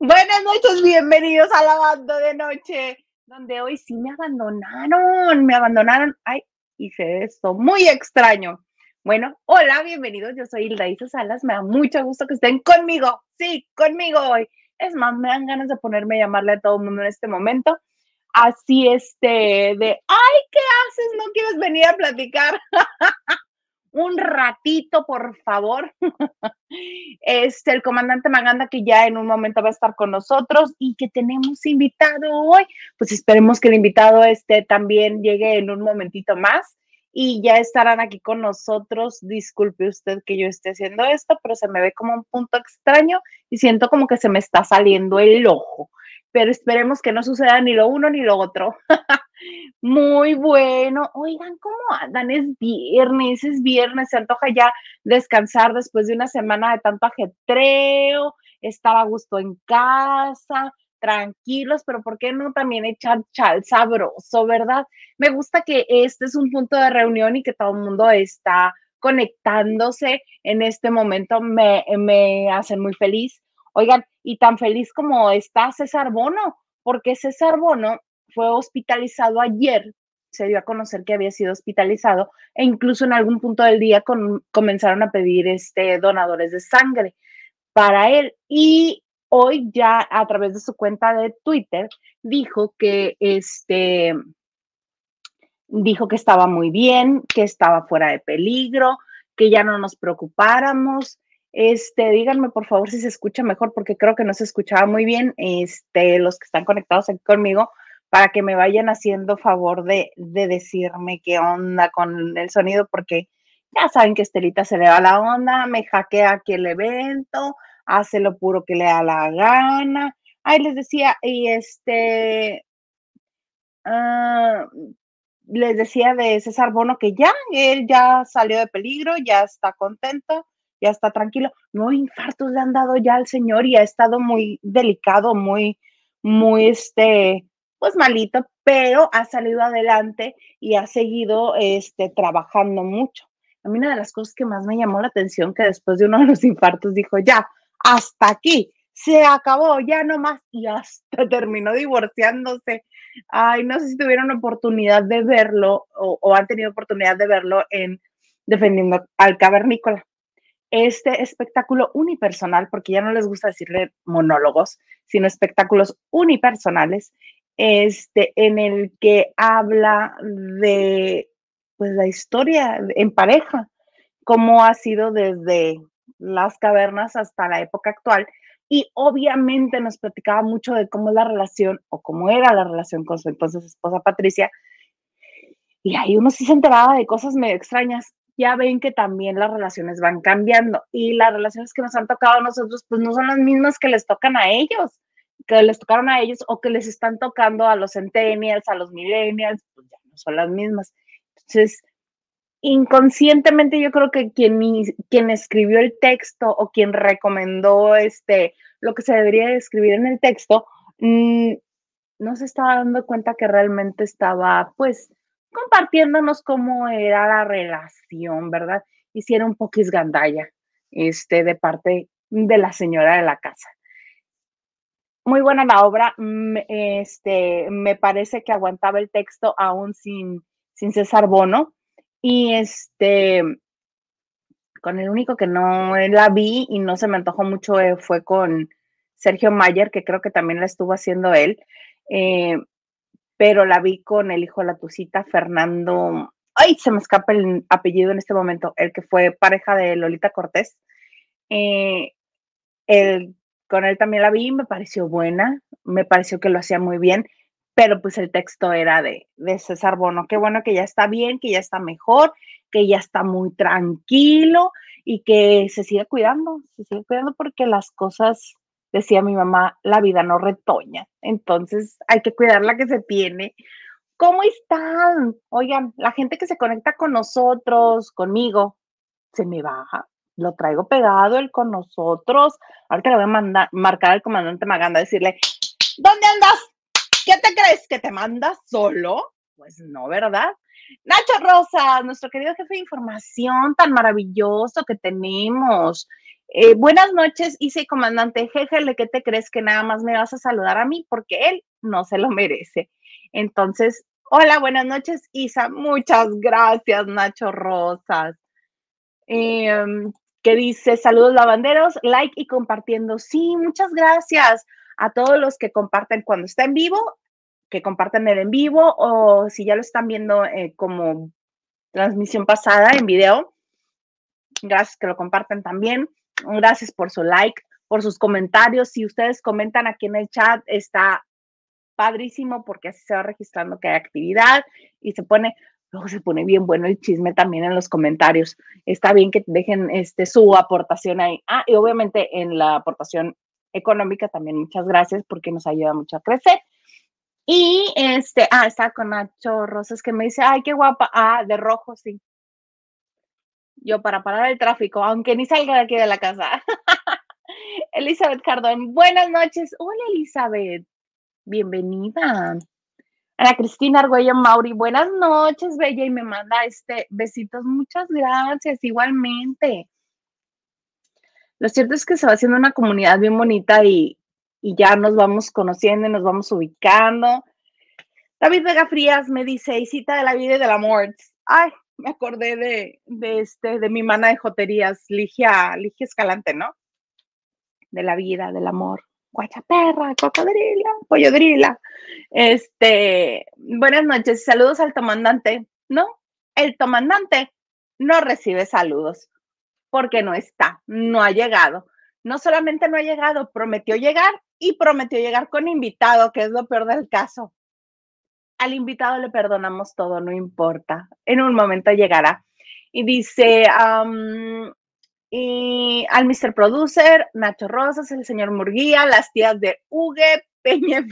Buenas noches, bienvenidos a la banda de noche, donde hoy sí me abandonaron, me abandonaron. Ay, hice esto muy extraño. Bueno, hola, bienvenidos. Yo soy Hilda Isa Salas. Me da mucho gusto que estén conmigo. Sí, conmigo hoy. Es más, me dan ganas de ponerme a llamarle a todo el mundo en este momento. Así, este, de, ay, ¿qué haces? ¿No quieres venir a platicar? un ratito, por favor. Este, el comandante Maganda, que ya en un momento va a estar con nosotros y que tenemos invitado hoy. Pues esperemos que el invitado este también llegue en un momentito más y ya estarán aquí con nosotros. Disculpe usted que yo esté haciendo esto, pero se me ve como un punto extraño y siento como que se me está saliendo el ojo pero esperemos que no suceda ni lo uno ni lo otro. Muy bueno. Oigan, ¿cómo andan? Es viernes, es viernes, se antoja ya descansar después de una semana de tanto ajetreo, estar a gusto en casa, tranquilos, pero ¿por qué no también echar chal sabroso, verdad? Me gusta que este es un punto de reunión y que todo el mundo está conectándose en este momento, me, me hacen muy feliz. Oigan, y tan feliz como está César Bono, porque César Bono fue hospitalizado ayer, se dio a conocer que había sido hospitalizado e incluso en algún punto del día comenzaron a pedir este, donadores de sangre para él. Y hoy ya a través de su cuenta de Twitter dijo que este dijo que estaba muy bien, que estaba fuera de peligro, que ya no nos preocupáramos, este, díganme por favor si se escucha mejor, porque creo que no se escuchaba muy bien. Este, los que están conectados aquí conmigo, para que me vayan haciendo favor de, de decirme qué onda con el sonido, porque ya saben que Estelita se le va la onda, me hackea aquí el evento, hace lo puro que le da la gana. Ahí les decía, y este, ah, les decía de César Bono que ya, él ya salió de peligro, ya está contento ya está tranquilo. No infartos le han dado ya al señor y ha estado muy delicado, muy, muy, este, pues malito, pero ha salido adelante y ha seguido, este, trabajando mucho. A mí una de las cosas que más me llamó la atención que después de uno de los infartos dijo, ya, hasta aquí, se acabó, ya no más, y hasta terminó divorciándose. Ay, no sé si tuvieron oportunidad de verlo o, o han tenido oportunidad de verlo en Defendiendo al Cavernícola este espectáculo unipersonal, porque ya no les gusta decirle monólogos, sino espectáculos unipersonales, este, en el que habla de pues, la historia en pareja, cómo ha sido desde las cavernas hasta la época actual. Y obviamente nos platicaba mucho de cómo es la relación o cómo era la relación con su entonces esposa Patricia. Y ahí uno sí se enteraba de cosas medio extrañas ya ven que también las relaciones van cambiando y las relaciones que nos han tocado a nosotros, pues no son las mismas que les tocan a ellos, que les tocaron a ellos o que les están tocando a los centennials, a los millennials, pues ya no son las mismas. Entonces, inconscientemente yo creo que quien, quien escribió el texto o quien recomendó este, lo que se debería escribir en el texto, mm, no se estaba dando cuenta que realmente estaba, pues, compartiéndonos cómo era la relación, ¿verdad? Y si era un poquis gandalla, este, de parte de la señora de la casa. Muy buena la obra, mm, este, me parece que aguantaba el texto aún sin, sin César Bono, y este, con el único que no la vi y no se me antojó mucho eh, fue con Sergio Mayer, que creo que también la estuvo haciendo él. Eh, pero la vi con el hijo de la Tucita, Fernando, ay, se me escapa el apellido en este momento, el que fue pareja de Lolita Cortés. Eh, con él también la vi, me pareció buena, me pareció que lo hacía muy bien, pero pues el texto era de, de César Bono. Qué bueno que ya está bien, que ya está mejor, que ya está muy tranquilo y que se sigue cuidando, se sigue cuidando porque las cosas decía mi mamá, la vida no retoña, entonces hay que cuidar la que se tiene. ¿Cómo están? Oigan, la gente que se conecta con nosotros, conmigo, se me baja, lo traigo pegado el con nosotros. Ahorita le voy a mandar, marcar al comandante Maganda, decirle, ¿dónde andas? ¿Qué te crees? ¿Que te mandas solo? Pues no, ¿verdad? Nacho Rosa, nuestro querido jefe de información tan maravilloso que tenemos. Eh, buenas noches, hice comandante Jejele, ¿qué te crees que nada más me vas a saludar a mí? Porque él no se lo merece. Entonces, hola, buenas noches, Isa. Muchas gracias, Nacho Rosas. Em, que dice, saludos lavanderos, like y compartiendo. Sí, muchas gracias a todos los que comparten cuando está en vivo, que comparten el en vivo o si ya lo están viendo eh, como transmisión pasada en video. Gracias que lo comparten también. Gracias por su like, por sus comentarios. Si ustedes comentan aquí en el chat, está padrísimo porque así se va registrando que hay actividad y se pone, se pone bien bueno el chisme también en los comentarios. Está bien que dejen este, su aportación ahí. Ah, y obviamente en la aportación económica también muchas gracias porque nos ayuda mucho a crecer. Y este, ah, está con Nacho Rosas que me dice, ay, qué guapa. Ah, de rojo, sí. Yo para parar el tráfico, aunque ni salga de aquí de la casa. Elizabeth Cardón, buenas noches. Hola, Elizabeth. Bienvenida. Ana Cristina Argüello Mauri, buenas noches, bella, y me manda este besitos. Muchas gracias, igualmente. Lo cierto es que se va haciendo una comunidad bien bonita y, y ya nos vamos conociendo y nos vamos ubicando. David Vega Frías me dice, Isita de la vida y del amor. Ay, me acordé de, de, este, de mi mana de joterías, Ligia, Ligia Escalante, ¿no? De la vida, del amor. Guachaperra, cocodrila, pollodrila. Este, buenas noches, saludos al comandante. No, el comandante no recibe saludos porque no está, no ha llegado. No solamente no ha llegado, prometió llegar y prometió llegar con invitado, que es lo peor del caso. Al invitado le perdonamos todo, no importa. En un momento llegará. Y dice, y al Mr. Producer, Nacho Rosas, el señor Murguía, las tías de Uge, Peña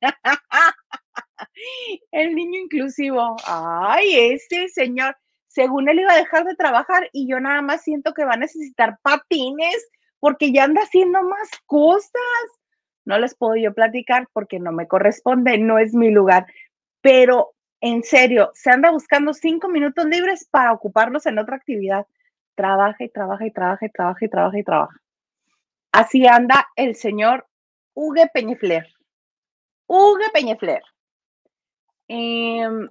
el niño inclusivo. Ay, ese señor, según él iba a dejar de trabajar y yo nada más siento que va a necesitar patines porque ya anda haciendo más cosas. No les puedo yo platicar porque no me corresponde, no es mi lugar. Pero en serio, se anda buscando cinco minutos libres para ocuparlos en otra actividad. Trabaja y trabaja y trabaja y trabaja y trabaja y trabaja. Así anda el señor Hugue Peñefler. Hugue Peñefler. Em,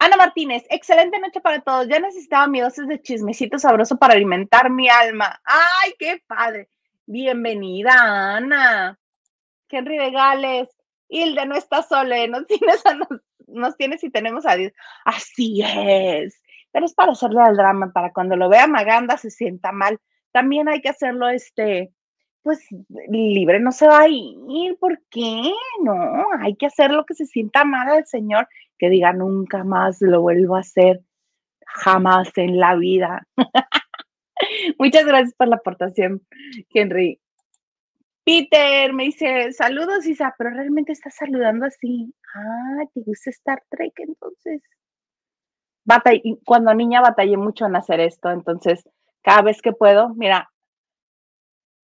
Ana Martínez, excelente noche para todos. Ya necesitaba mi dosis de chismecito sabroso para alimentar mi alma. ¡Ay, qué padre! Bienvenida, Ana. Henry de Gales. Hilde no está sola, nos tienes, nos, tienes y tenemos a Dios. Así es. Pero es para hacerle al drama, para cuando lo vea Maganda se sienta mal. También hay que hacerlo, este, pues libre no se va a ir. ¿Por qué? No, hay que hacer lo que se sienta mal al Señor que diga nunca más lo vuelvo a hacer, jamás en la vida. Muchas gracias por la aportación, Henry. Peter me dice, saludos, Isa, pero realmente está saludando así. Ah, te gusta Star Trek, entonces. Cuando niña batallé mucho en hacer esto, entonces cada vez que puedo, mira,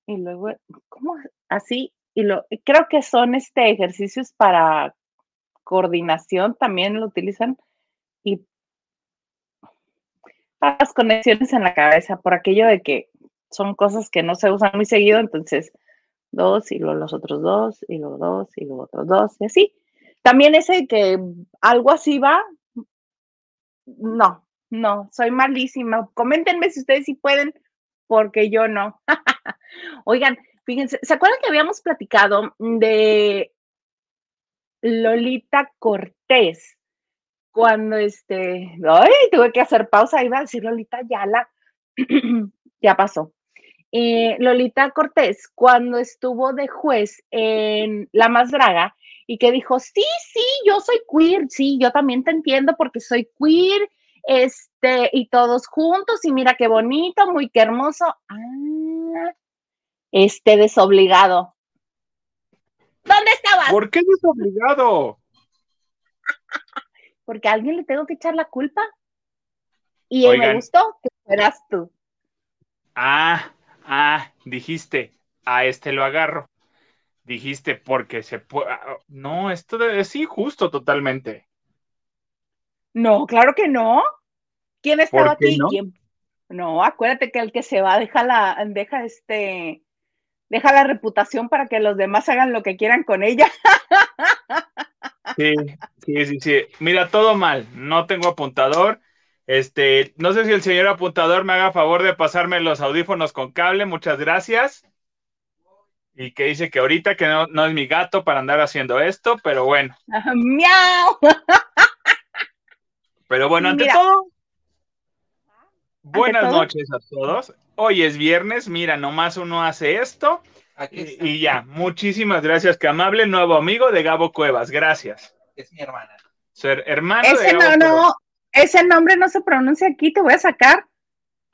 y luego, ¿cómo? Así, y lo, creo que son este ejercicios para coordinación también lo utilizan y las conexiones en la cabeza por aquello de que son cosas que no se usan muy seguido, entonces dos y luego los otros dos y los dos y los otros dos y así. También ese que algo así va, no, no, soy malísima. Coméntenme si ustedes sí pueden, porque yo no. Oigan, fíjense, ¿se acuerdan que habíamos platicado de Lolita Cortés, cuando este, ay, tuve que hacer pausa, iba a decir Lolita Yala, ya pasó. Eh, Lolita Cortés, cuando estuvo de juez en La Más y que dijo, sí, sí, yo soy queer, sí, yo también te entiendo porque soy queer, este, y todos juntos, y mira qué bonito, muy qué hermoso. Ah, este desobligado. ¿Dónde estabas? ¿Por qué desobligado? Porque a alguien le tengo que echar la culpa. Y me gustó que fueras tú. Ah, ah, dijiste, a este lo agarro. Dijiste, porque se puede. Ah, no, esto es injusto totalmente. No, claro que no. ¿Quién estaba aquí? No, acuérdate que el que se va deja la, deja este, deja la reputación para que los demás hagan lo que quieran con ella. Sí, sí, sí, sí. Mira, todo mal. No tengo apuntador. Este, no sé si el señor apuntador me haga favor de pasarme los audífonos con cable. Muchas gracias. Y que dice que ahorita que no, no es mi gato para andar haciendo esto, pero bueno. ¡Miau! Pero bueno, ante Mira. todo, buenas todo. noches a todos. Hoy es viernes, mira, nomás uno hace esto Aquí y, y ya. Muchísimas gracias, que amable nuevo amigo de Gabo Cuevas. Gracias. Es mi hermana. Ser hermano de Ese Gabo no, Cuevas. no, ese nombre no se pronuncia aquí, te voy a sacar.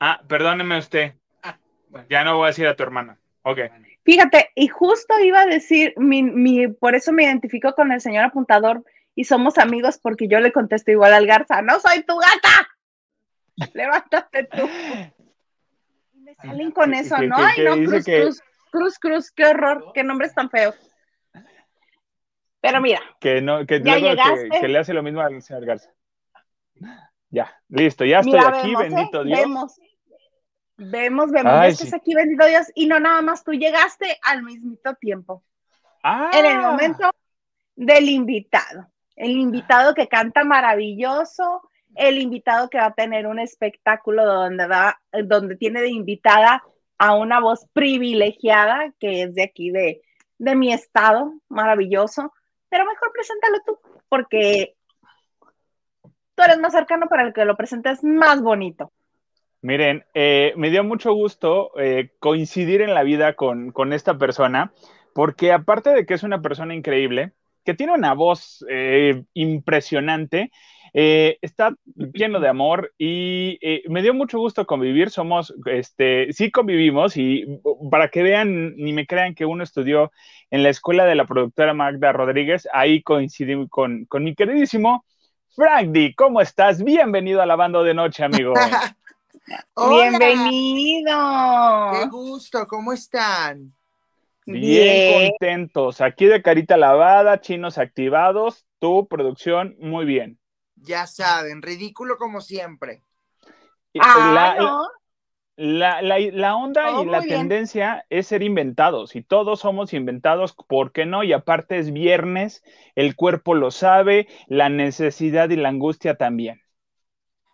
Ah, perdóneme usted. Ah, bueno. Ya no voy a decir a tu hermana. Ok. Fíjate, y justo iba a decir, mi, mi, por eso me identifico con el señor apuntador y somos amigos porque yo le contesto igual al Garza, no soy tu gata. Levántate tú. Y me salen con ¿Qué- eso, ¿no? qué- Ay, no, Cruz, que- Cruz, Cruz, Cruz, qué horror, qué nombres tan feos. Pero mira, Que no, que, Ya luego que- llegaste. que le hace lo mismo al señor Garza. Ya, listo, ya estoy mira, aquí, vemos, ¿eh? bendito Dios. Vemos, vemos, vemos, Ay, estás sí. aquí, bendito Dios, y no nada más tú llegaste al mismito tiempo. Ah, en el momento del invitado. El invitado que canta maravilloso, el invitado que va a tener un espectáculo donde, va, donde tiene de invitada a una voz privilegiada que es de aquí, de, de mi estado, maravilloso. Pero mejor preséntalo tú, porque tú eres más cercano para el que lo presentes más bonito. Miren, eh, me dio mucho gusto eh, coincidir en la vida con, con esta persona, porque aparte de que es una persona increíble, que tiene una voz eh, impresionante, eh, está lleno de amor y me dio mucho gusto convivir. Somos, este, sí convivimos y para que vean ni me crean que uno estudió en la escuela de la productora Magda Rodríguez, ahí coincidí con, con mi queridísimo Frank D. ¿Cómo estás? Bienvenido a la banda de noche, amigo. Hola, Bienvenido. Qué gusto, ¿cómo están? Bien, Bien. contentos. Aquí de carita lavada, chinos activados, tu producción muy bien. Ya saben, ridículo como siempre. Ah, la, no. la- la- la onda Todo y la bien. tendencia es ser inventados y todos somos inventados, ¿por qué no? Y aparte es viernes, el cuerpo lo sabe, la necesidad y la angustia también.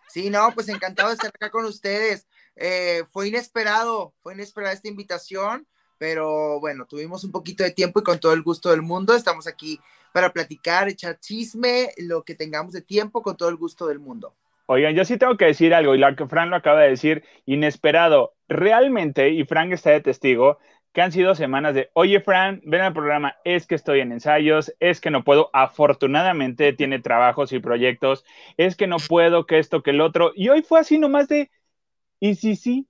Sí, no, pues encantado de estar acá con ustedes. Eh, fue inesperado, fue inesperada esta invitación, pero bueno, tuvimos un poquito de tiempo y con todo el gusto del mundo estamos aquí para platicar, echar chisme, lo que tengamos de tiempo con todo el gusto del mundo. Oigan, yo sí tengo que decir algo, y la que Fran lo acaba de decir, inesperado. Realmente, y Frank está de testigo, que han sido semanas de, oye, Fran, ven al programa, es que estoy en ensayos, es que no puedo, afortunadamente tiene trabajos y proyectos, es que no puedo, que esto, que el otro. Y hoy fue así nomás de, ¿y si sí?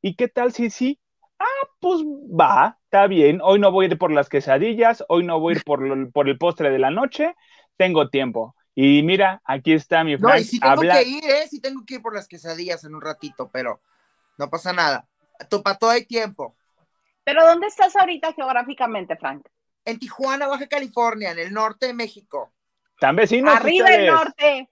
¿Y qué tal si sí? Ah, pues va, está bien. Hoy no voy a ir por las quesadillas, hoy no voy a ir por, por el postre de la noche, tengo tiempo. Y mira, aquí está mi No, Frank. y sí tengo habla- que ir, ¿eh? Sí tengo que ir por las quesadillas en un ratito, pero no pasa nada. Para todo hay tiempo. Pero ¿dónde estás ahorita geográficamente, Frank? En Tijuana, Baja California, en el norte de México. Tan vecinos Arriba el ustedes. norte.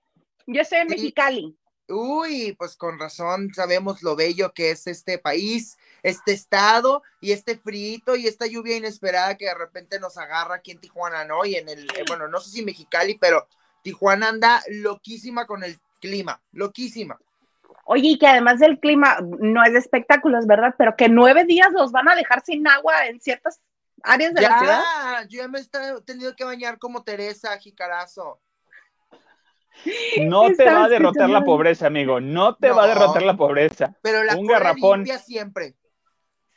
Yo estoy en Sí. Mexicali. Uy, pues con razón sabemos lo bello que es este país, este estado y este frito y esta lluvia inesperada que de repente nos agarra aquí en Tijuana, ¿no? Y en el, eh, bueno, no sé si Mexicali, pero Tijuana anda loquísima con el clima, loquísima. Oye, y que además del clima no es de espectáculos, ¿verdad? Pero que nueve días los van a dejar sin agua en ciertas áreas de la ciudad. Ya, yo ya me he tenido que bañar como Teresa Jicarazo. No te va a derrotar la pobreza, amigo. No te va a derrotar la pobreza. Pero la Un cola garrafón. limpia siempre.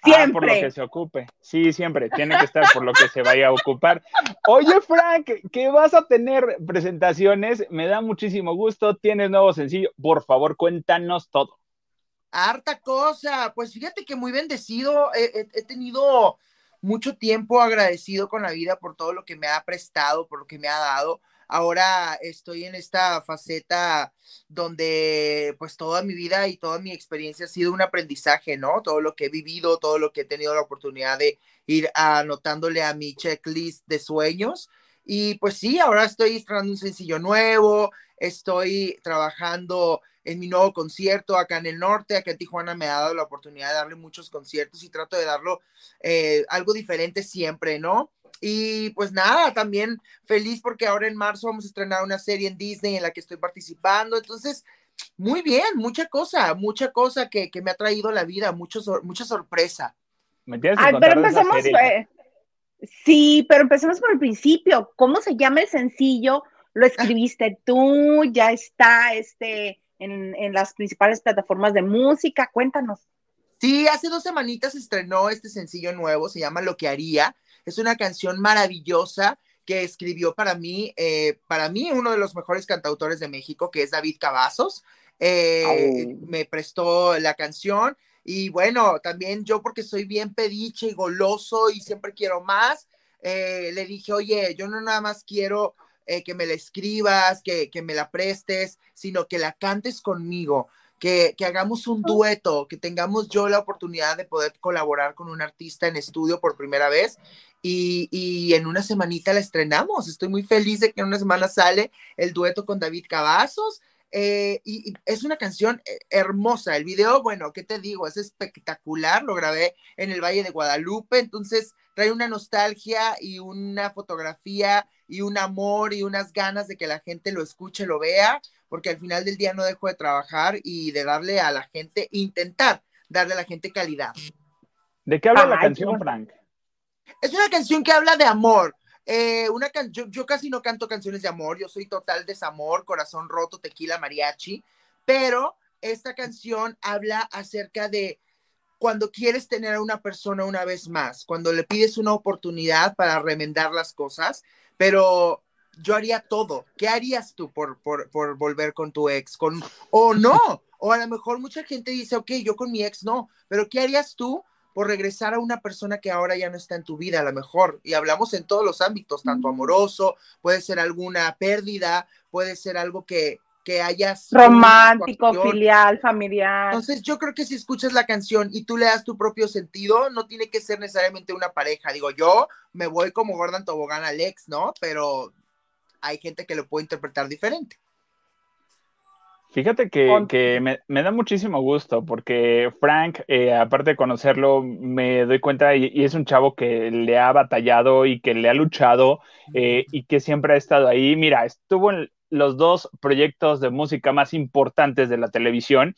Ah, por lo Siempre. que se ocupe. Sí, siempre. Tiene que estar por lo que se vaya a ocupar. Oye, Frank, que vas a tener presentaciones. Me da muchísimo gusto. Tienes nuevo sencillo. Por favor, cuéntanos todo. Harta cosa. Pues fíjate que muy bendecido. He, he- he tenido mucho tiempo agradecido con la vida por todo lo que me ha prestado, por lo que me ha dado. Ahora estoy en esta faceta donde pues toda mi vida y toda mi experiencia ha sido un aprendizaje, ¿no? Todo lo que he vivido, todo lo que he tenido la oportunidad de ir anotándole a mi checklist de sueños. Y pues sí, ahora estoy estrenando un sencillo nuevo, estoy trabajando en mi nuevo concierto acá en el norte, acá en Tijuana me ha dado la oportunidad de darle muchos conciertos y trato de darlo eh, algo diferente siempre, ¿no? Y pues nada, también feliz porque ahora en marzo vamos a estrenar una serie en Disney en la que estoy participando. Entonces, muy bien, mucha cosa, mucha cosa que, me ha traído la vida, mucho, mucha sorpresa. Ay, pero empecemos, eh, sí, pero empecemos por el principio. ¿Cómo se llama el sencillo? ¿Lo ah. escribiste tú? ¿Ya está este, en, en las principales plataformas de música? Cuéntanos. Sí, hace dos semanitas estrenó este sencillo nuevo, se llama Lo que haría. Es una canción maravillosa que escribió para mí, eh, para mí uno de los mejores cantautores de México, que es David Cavazos. Eh, me prestó la canción y bueno, también yo porque soy bien pediche y goloso y siempre quiero más, eh, le dije, oye, yo no nada más quiero que me la escribas, que, que me la prestes, sino que la cantes conmigo que, hagamos un dueto, que tengamos yo la oportunidad de poder colaborar con un artista en estudio por primera vez y, en una semanita la estrenamos. Estoy muy feliz de que en una semana sale el dueto con David Cavazos. Eh, y, es una canción eh, hermosa. El video, bueno, ¿qué te digo? Es espectacular. Lo grabé en el Valle de Guadalupe. Entonces trae una nostalgia y una fotografía y un amor y unas ganas de que la gente lo escuche, lo vea porque al final del día no dejo de trabajar y de darle a la gente, intentar darle a la gente calidad. ¿De qué habla la canción, Frank? Es una canción que habla de amor. Eh, una yo, yo, casi no canto canciones de amor, yo soy total desamor, corazón roto, tequila, mariachi, pero esta canción habla acerca de cuando quieres tener a una persona una vez más, cuando le pides una oportunidad para remendar las cosas, pero yo haría todo. ¿Qué harías tú por, por, por, volver con tu ex? Con, o no, o a lo mejor mucha gente dice, ok, yo con mi ex no, pero ¿qué harías tú por regresar a una persona que ahora ya no está en tu vida, a lo mejor? Y hablamos en todos los ámbitos, tanto amoroso, puede ser alguna pérdida, puede ser algo que, que hayas... Romántico, filial, familiar. Entonces yo creo que si escuchas la canción y tú le das tu propio sentido, no tiene que ser necesariamente una pareja. Digo, yo me voy como Gordon Tobogán al ex, ¿no? Pero hay gente que lo puede interpretar diferente. Fíjate que, me, da muchísimo gusto porque Frank, eh, aparte de conocerlo, me doy cuenta y, es un chavo que le ha batallado y que le ha luchado eh, y que siempre ha estado ahí. Mira, estuvo en los dos proyectos de música más importantes de la televisión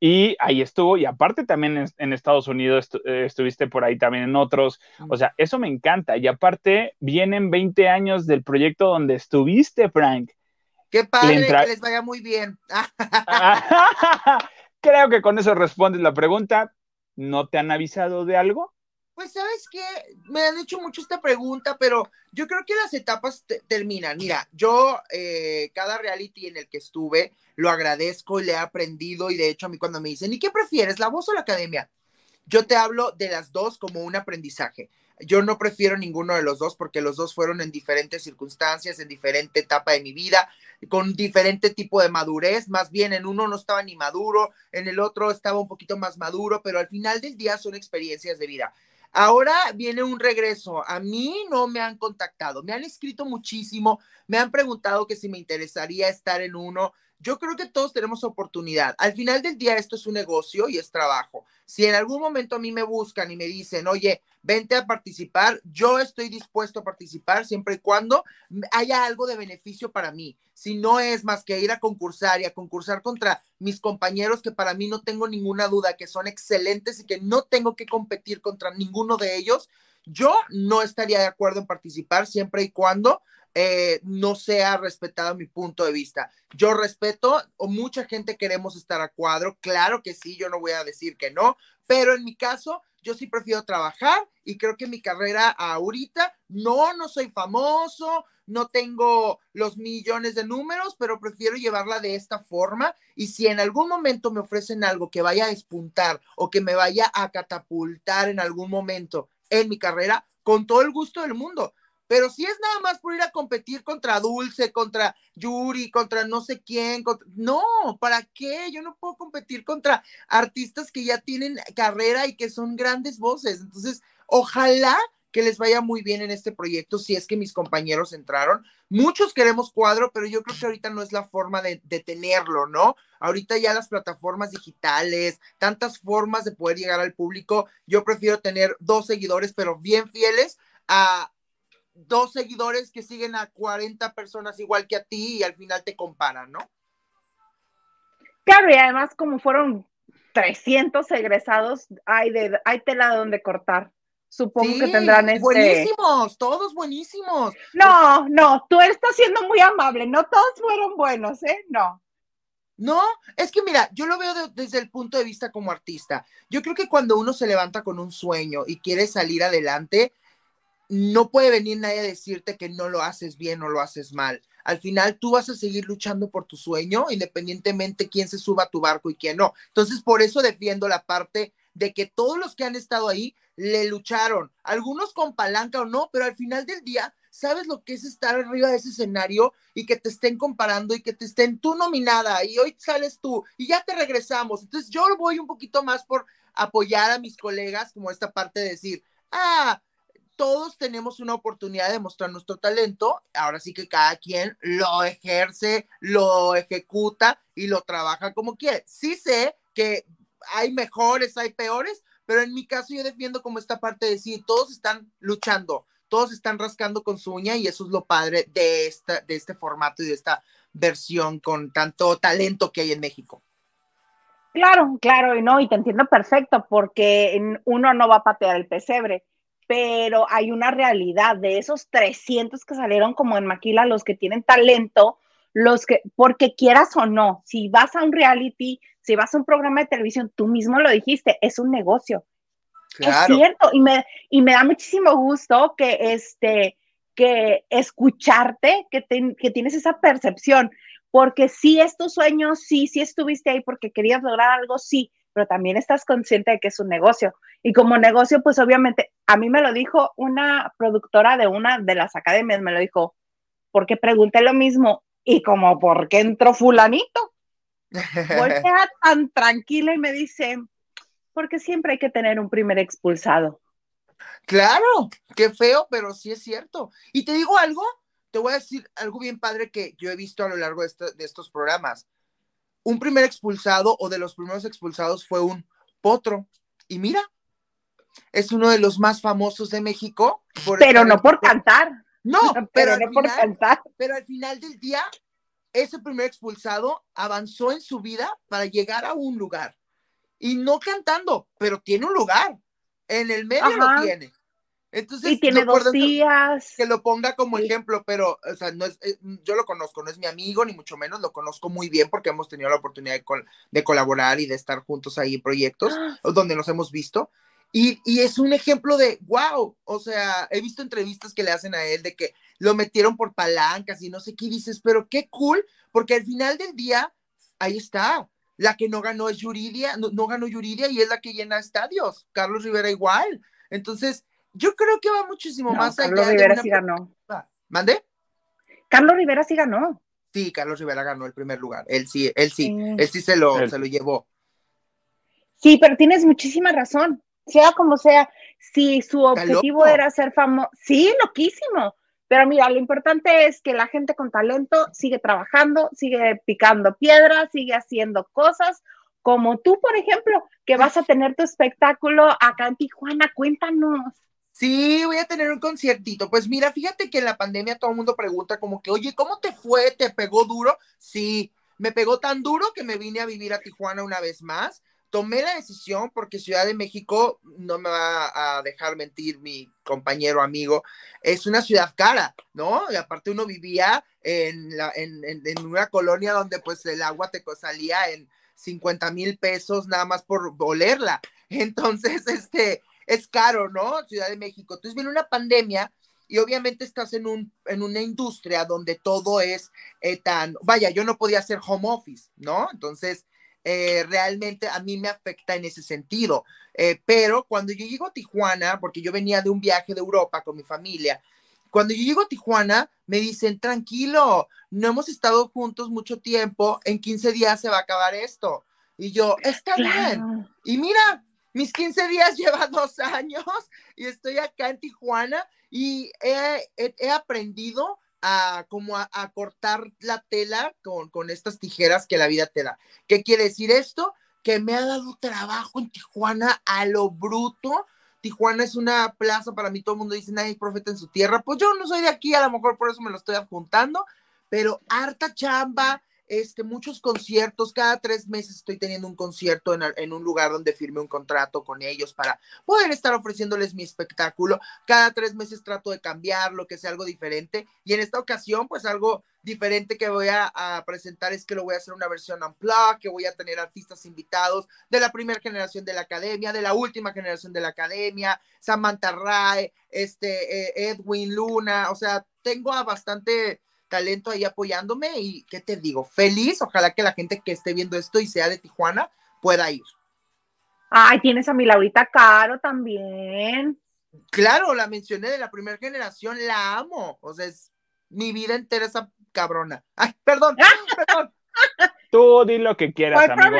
y ahí estuvo, y aparte también en, Estados Unidos eh, estuviste por ahí también en otros, o sea, eso me encanta, y aparte vienen 20 años del proyecto donde estuviste, Frank. Qué padre, que les vaya muy bien. Creo que con eso respondes la pregunta. ¿No te han avisado de algo? Pues sabes que me han hecho mucho esta pregunta, pero yo creo que las etapas terminan. Mira, yo eh, cada reality en el que estuve lo agradezco y le he aprendido y de hecho a mí cuando me dicen, ¿y qué prefieres, la voz o la academia? Yo te hablo de las dos como un aprendizaje. Yo no prefiero ninguno de los dos porque los dos fueron en diferentes circunstancias, en diferente etapa de mi vida, con diferente tipo de madurez. Más bien en uno no estaba ni maduro, en el otro estaba un poquito más maduro, pero al final del día son experiencias de vida. Ahora viene un regreso. A mí no me han contactado, me han escrito muchísimo, me han preguntado que si me interesaría estar en uno. Yo creo que todos tenemos oportunidad. Al final del día esto es un negocio y es trabajo. Si en algún momento a mí me buscan y me dicen, oye, vente a participar, yo estoy dispuesto a participar siempre y cuando haya algo de beneficio para mí. Si no es más que ir a concursar y a concursar contra mis compañeros que para mí no tengo ninguna duda que son excelentes y que no tengo que competir contra ninguno de ellos, yo no estaría de acuerdo en participar siempre y cuando eh, no sea respetado mi punto de vista. Yo respeto, o mucha gente queremos estar a cuadro, claro que sí, yo no voy a decir que no, pero en mi caso, yo sí prefiero trabajar y creo que mi carrera ahorita, no, no soy famoso, no tengo los millones de números, pero prefiero llevarla de esta forma y si en algún momento me ofrecen algo que vaya a despuntar o que me vaya a catapultar en algún momento en mi carrera, con todo el gusto del mundo. Pero si es nada más por ir a competir contra Dulce, contra Yuri, contra no sé quién, no, ¿para qué? Yo no puedo competir contra artistas que ya tienen carrera y que son grandes voces. Entonces, ojalá que les vaya muy bien en este proyecto, si es que mis compañeros entraron. Muchos queremos cuadro, pero yo creo que ahorita no es la forma de, de tenerlo, ¿no? Ahorita ya las plataformas digitales, tantas formas de poder llegar al público, yo prefiero tener dos seguidores, pero bien fieles a dos seguidores que siguen a 40 personas igual que a ti y al final te comparan, ¿no? Claro, y además como fueron 300 egresados, hay, de, hay tela donde cortar. Supongo que tendrán este... Buenísimos, todos buenísimos. No, no, tú estás siendo muy amable, no todos fueron buenos, ¿eh? No. No, es que mira, yo lo veo desde el punto de vista como artista. Yo creo que cuando uno se levanta con un sueño y quiere salir adelante, no puede venir nadie a decirte que no lo haces bien o lo haces mal. Al final tú vas a seguir luchando por tu sueño, independientemente quién se suba a tu barco y quién no. Entonces, por eso defiendo la parte de que todos los que han estado ahí le lucharon, algunos con palanca o no, pero al final del día, ¿sabes lo que es estar arriba de ese escenario y que te estén comparando y que te estén tú nominada y hoy sales tú y ya te regresamos? Entonces yo voy un poquito más por apoyar a mis colegas como esta parte de decir, ah, todos tenemos una oportunidad de mostrar nuestro talento, ahora sí que cada quien lo ejerce, lo ejecuta y lo trabaja como quiere. Sí sé que hay mejores, hay peores, pero en mi caso yo defiendo como esta parte de decir, todos están luchando, todos están rascando con su uña y eso es lo padre de, esta, de este formato y de esta versión con tanto talento que hay en México. Claro, claro, y no, y te entiendo perfecto, porque uno no va a patear el pesebre pero hay una realidad de esos 300 que salieron como en Maquila, los que tienen talento, los que, porque quieras o no, si vas a un reality, si vas a un programa de televisión, tú mismo lo dijiste, es un negocio. Claro. Es cierto, y me, y me da muchísimo gusto que, este, que escucharte, que, que tienes esa percepción, porque si es tu sueño, sí, sí estuviste ahí porque querías lograr algo, sí, pero también estás consciente de que es un negocio. Y como negocio, pues obviamente, a mí me lo dijo una productora de una de las academias, me lo dijo, porque pregunté lo mismo, y como, ¿por qué entró fulanito? Voltea tan tranquila y me dice, porque siempre hay que tener un primer expulsado. Claro, qué feo, pero sí es cierto. Y te digo algo, te voy a decir algo bien padre que yo he visto a lo largo de, de estos programas un primer expulsado o de los primeros expulsados fue un potro. Y mira, es uno de los más famosos de México. pero no por cantar. No, pero, no por cantar. Pero al final del día, ese primer expulsado avanzó en su vida para llegar a un lugar. Y no cantando, pero tiene un lugar. En el medio lo tiene. Entonces, y tiene dos días. Que lo ponga como ejemplo, pero, o sea, no es, eh, yo lo conozco, no es mi amigo, ni mucho menos, lo conozco muy bien porque hemos tenido la oportunidad de, colaborar y de estar juntos ahí en proyectos ¡Ah! donde nos hemos visto. Y, y, es un ejemplo de, wow, o sea, he visto entrevistas que le hacen a él de que lo metieron por palancas y no sé qué dices, pero qué cool, porque al final del día, ahí está. La que no ganó es Yuridia, no, no ganó Yuridia y es la que llena estadios. Carlos Rivera igual. Entonces, yo creo que va muchísimo más Carlos allá. Carlos Rivera sí ganó. ¿Mande? Carlos Rivera sí ganó. Sí, Carlos Rivera ganó el primer lugar. Él sí, él sí, él sí se lo, se lo llevó. Sí, pero tienes muchísima razón. Sea como sea, si su objetivo era ser famoso, sí, loquísimo. Pero mira, lo importante es que la gente con talento sigue trabajando, sigue picando piedras, sigue haciendo cosas, como tú, por ejemplo, que vas a tener tu espectáculo acá en Tijuana. Cuéntanos. Sí, voy a tener un conciertito. Pues mira, fíjate que en la pandemia todo el mundo pregunta como que, oye, ¿cómo te fue? ¿Te pegó duro? Sí, me pegó tan duro que me vine a vivir a Tijuana una vez más. Tomé la decisión porque Ciudad de México, no me va a dejar mentir mi compañero amigo, es una ciudad cara, ¿no? Aparte uno vivía en, en una colonia donde pues el agua te salía en 50 mil pesos nada más por olerla. Entonces, este, es caro, ¿no? Ciudad de México. Entonces viene una pandemia y obviamente estás en, un, en una industria donde todo es eh, tan, vaya, yo no podía hacer home office, ¿no? Entonces, eh, realmente a mí me afecta en ese sentido. Eh, pero cuando yo llego a Tijuana, porque yo venía de un viaje de Europa con mi familia, cuando yo llego a Tijuana, me dicen, tranquilo, no hemos estado juntos mucho tiempo, en 15 días se va a acabar esto. Y yo, está bien. Y mira, mis 15 días lleva dos años y estoy acá en Tijuana y he, aprendido a como a, cortar la tela con, con estas tijeras que la vida te da. ¿Qué quiere decir esto? Que me ha dado trabajo en Tijuana a lo bruto. Tijuana es una plaza para mí, todo el mundo dice, nadie es profeta en su tierra. Pues yo no soy de aquí, a lo mejor por eso me lo estoy adjuntando, pero harta chamba, este, muchos conciertos, cada tres meses estoy teniendo un concierto en, un lugar donde firme un contrato con ellos para poder estar ofreciéndoles mi espectáculo. Cada tres meses trato de cambiarlo, que sea algo diferente. Y en esta ocasión, pues algo diferente que voy a, presentar es que lo voy a hacer una versión unplugged, que voy a tener artistas invitados de la primera generación de la academia, de la última generación de la academia, Samantha Ray, este, eh, Edwin Luna, o sea, tengo a bastante talento ahí apoyándome y, ¿qué te digo? Feliz, ojalá que la gente que esté viendo esto y sea de Tijuana pueda ir. Ay, tienes a mi Laurita Caro también. Claro, la mencioné de la primera generación, la amo. O sea, es mi vida entera esa cabrona. Ay, perdón, perdón. Tú di lo que quieras, amigo.